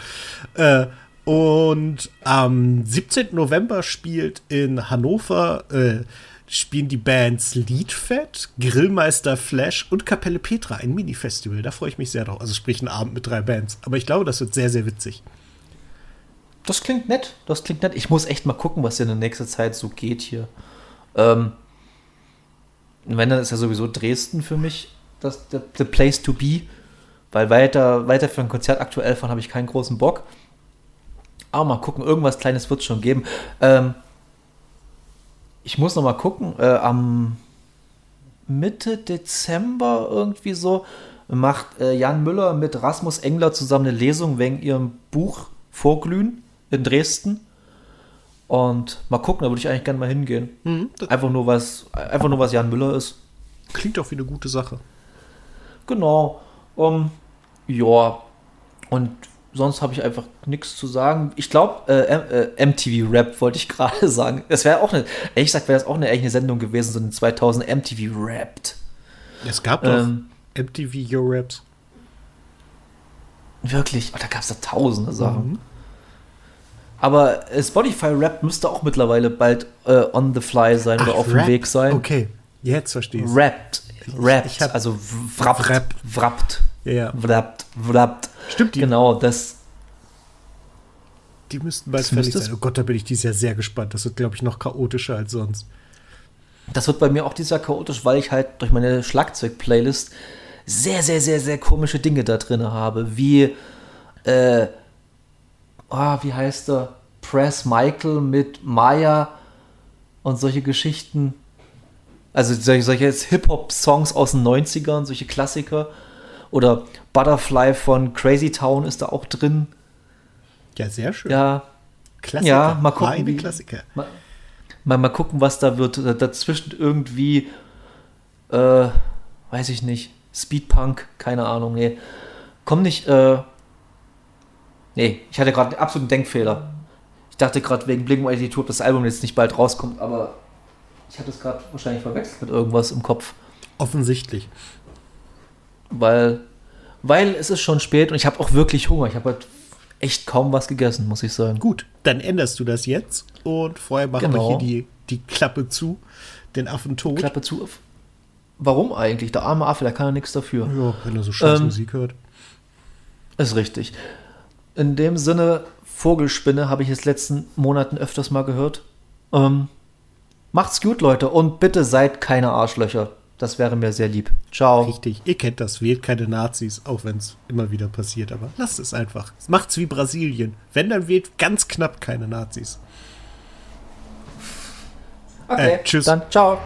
Äh, und am 17. November spielt in Hannover, äh, spielen die Bands Liedfett, Grillmeister Flash und Kapelle Petra, ein Mini-Festival. Da freue ich mich sehr drauf. Also sprich ein Abend mit drei Bands. Aber ich glaube, das wird sehr, sehr witzig. Das klingt nett. Das klingt nett. Ich muss echt mal gucken, was in der nächsten Zeit so geht hier. Ähm, wenn, dann ist ja sowieso Dresden für mich das, the, the place to be. Weil weiter, weiter für ein Konzert aktuell fahren habe ich keinen großen Bock. Aber mal gucken, irgendwas Kleines wird es schon geben. Ähm, ich muss noch mal gucken. Äh, am Mitte Dezember irgendwie so macht äh, Jan Müller mit Rasmus Engler zusammen eine Lesung wegen ihrem Buch Vorglühen in Dresden. Und mal gucken, da würde ich eigentlich gerne mal hingehen. das- Einfach nur was, einfach nur was Jan Müller ist. Klingt auch wie eine gute Sache. Genau. Um, ja. Und sonst habe ich einfach nichts zu sagen. Ich glaube, äh, äh, MTV Rap wollte ich gerade sagen. Das wäre auch eine, ehrlich gesagt, wäre das auch eine, echt eine Sendung gewesen, so in 2000 MTV Rapped. Es gab doch Ähm, MTV Euro-Raps. Wirklich, oh, da gab es da tausende Sachen. Aber äh, Spotify Rap müsste auch mittlerweile bald äh, on the fly sein oder Ach, auf dem? Weg sein. Okay, jetzt verstehe ich. Rapped. Rapped. ich hab- also wrappt. Rap. Wrappt. Ja, ja. Wrappt. Wrappt. Stimmt, die, Genau, das. die müssten bald fertig sein. Oh Gott, da bin ich dieses Jahr sehr gespannt. Das wird, glaube ich, noch chaotischer als sonst. Das wird bei mir auch dieses Jahr chaotisch, weil ich halt durch meine Schlagzeug-Playlist sehr, sehr, sehr, sehr komische Dinge da drin habe. Wie, äh, ah, wie heißt er? Press Michael mit Maya und solche Geschichten. Also solche, solche Hip-Hop-Songs aus den 90ern, solche Klassiker. Oder Butterfly von Crazy Town ist da auch drin. Ja, sehr schön. Ja, Klassiker. Ja, mal gucken, Meine wie- Klassiker. Mal, mal, mal gucken, was da wird. Da- Dazwischen irgendwie, äh, weiß ich nicht, Speedpunk, keine Ahnung, nee. Komm nicht, äh, nee, ich hatte gerade einen absoluten Denkfehler. Ich dachte gerade wegen Blink 182, ob das Album jetzt nicht bald rauskommt, aber ich hatte es gerade wahrscheinlich verwechselt mit irgendwas im Kopf, Offensichtlich. weil, weil es ist schon spät und ich habe auch wirklich Hunger. Ich habe halt echt kaum was gegessen, muss ich sagen. Gut, dann änderst du das jetzt und vorher machen Genau. wir hier die, die Klappe zu, den Affen tot. Klappe zu. Warum eigentlich? Der arme Affe, der kann ja nichts dafür. Ja, wenn er so scheiß Ähm, Musik hört. Ist richtig. In dem Sinne, Vogelspinne habe ich jetzt letzten Monaten öfters mal gehört. Ähm, macht's gut, Leute, und bitte seid keine Arschlöcher. Das wäre mir sehr lieb. Ciao. Richtig, ihr kennt das, wählt keine Nazis, auch wenn es immer wieder passiert, aber lasst es einfach. Macht's wie Brasilien. Wenn, dann wählt ganz knapp keine Nazis. Okay, äh, tschüss. Dann ciao.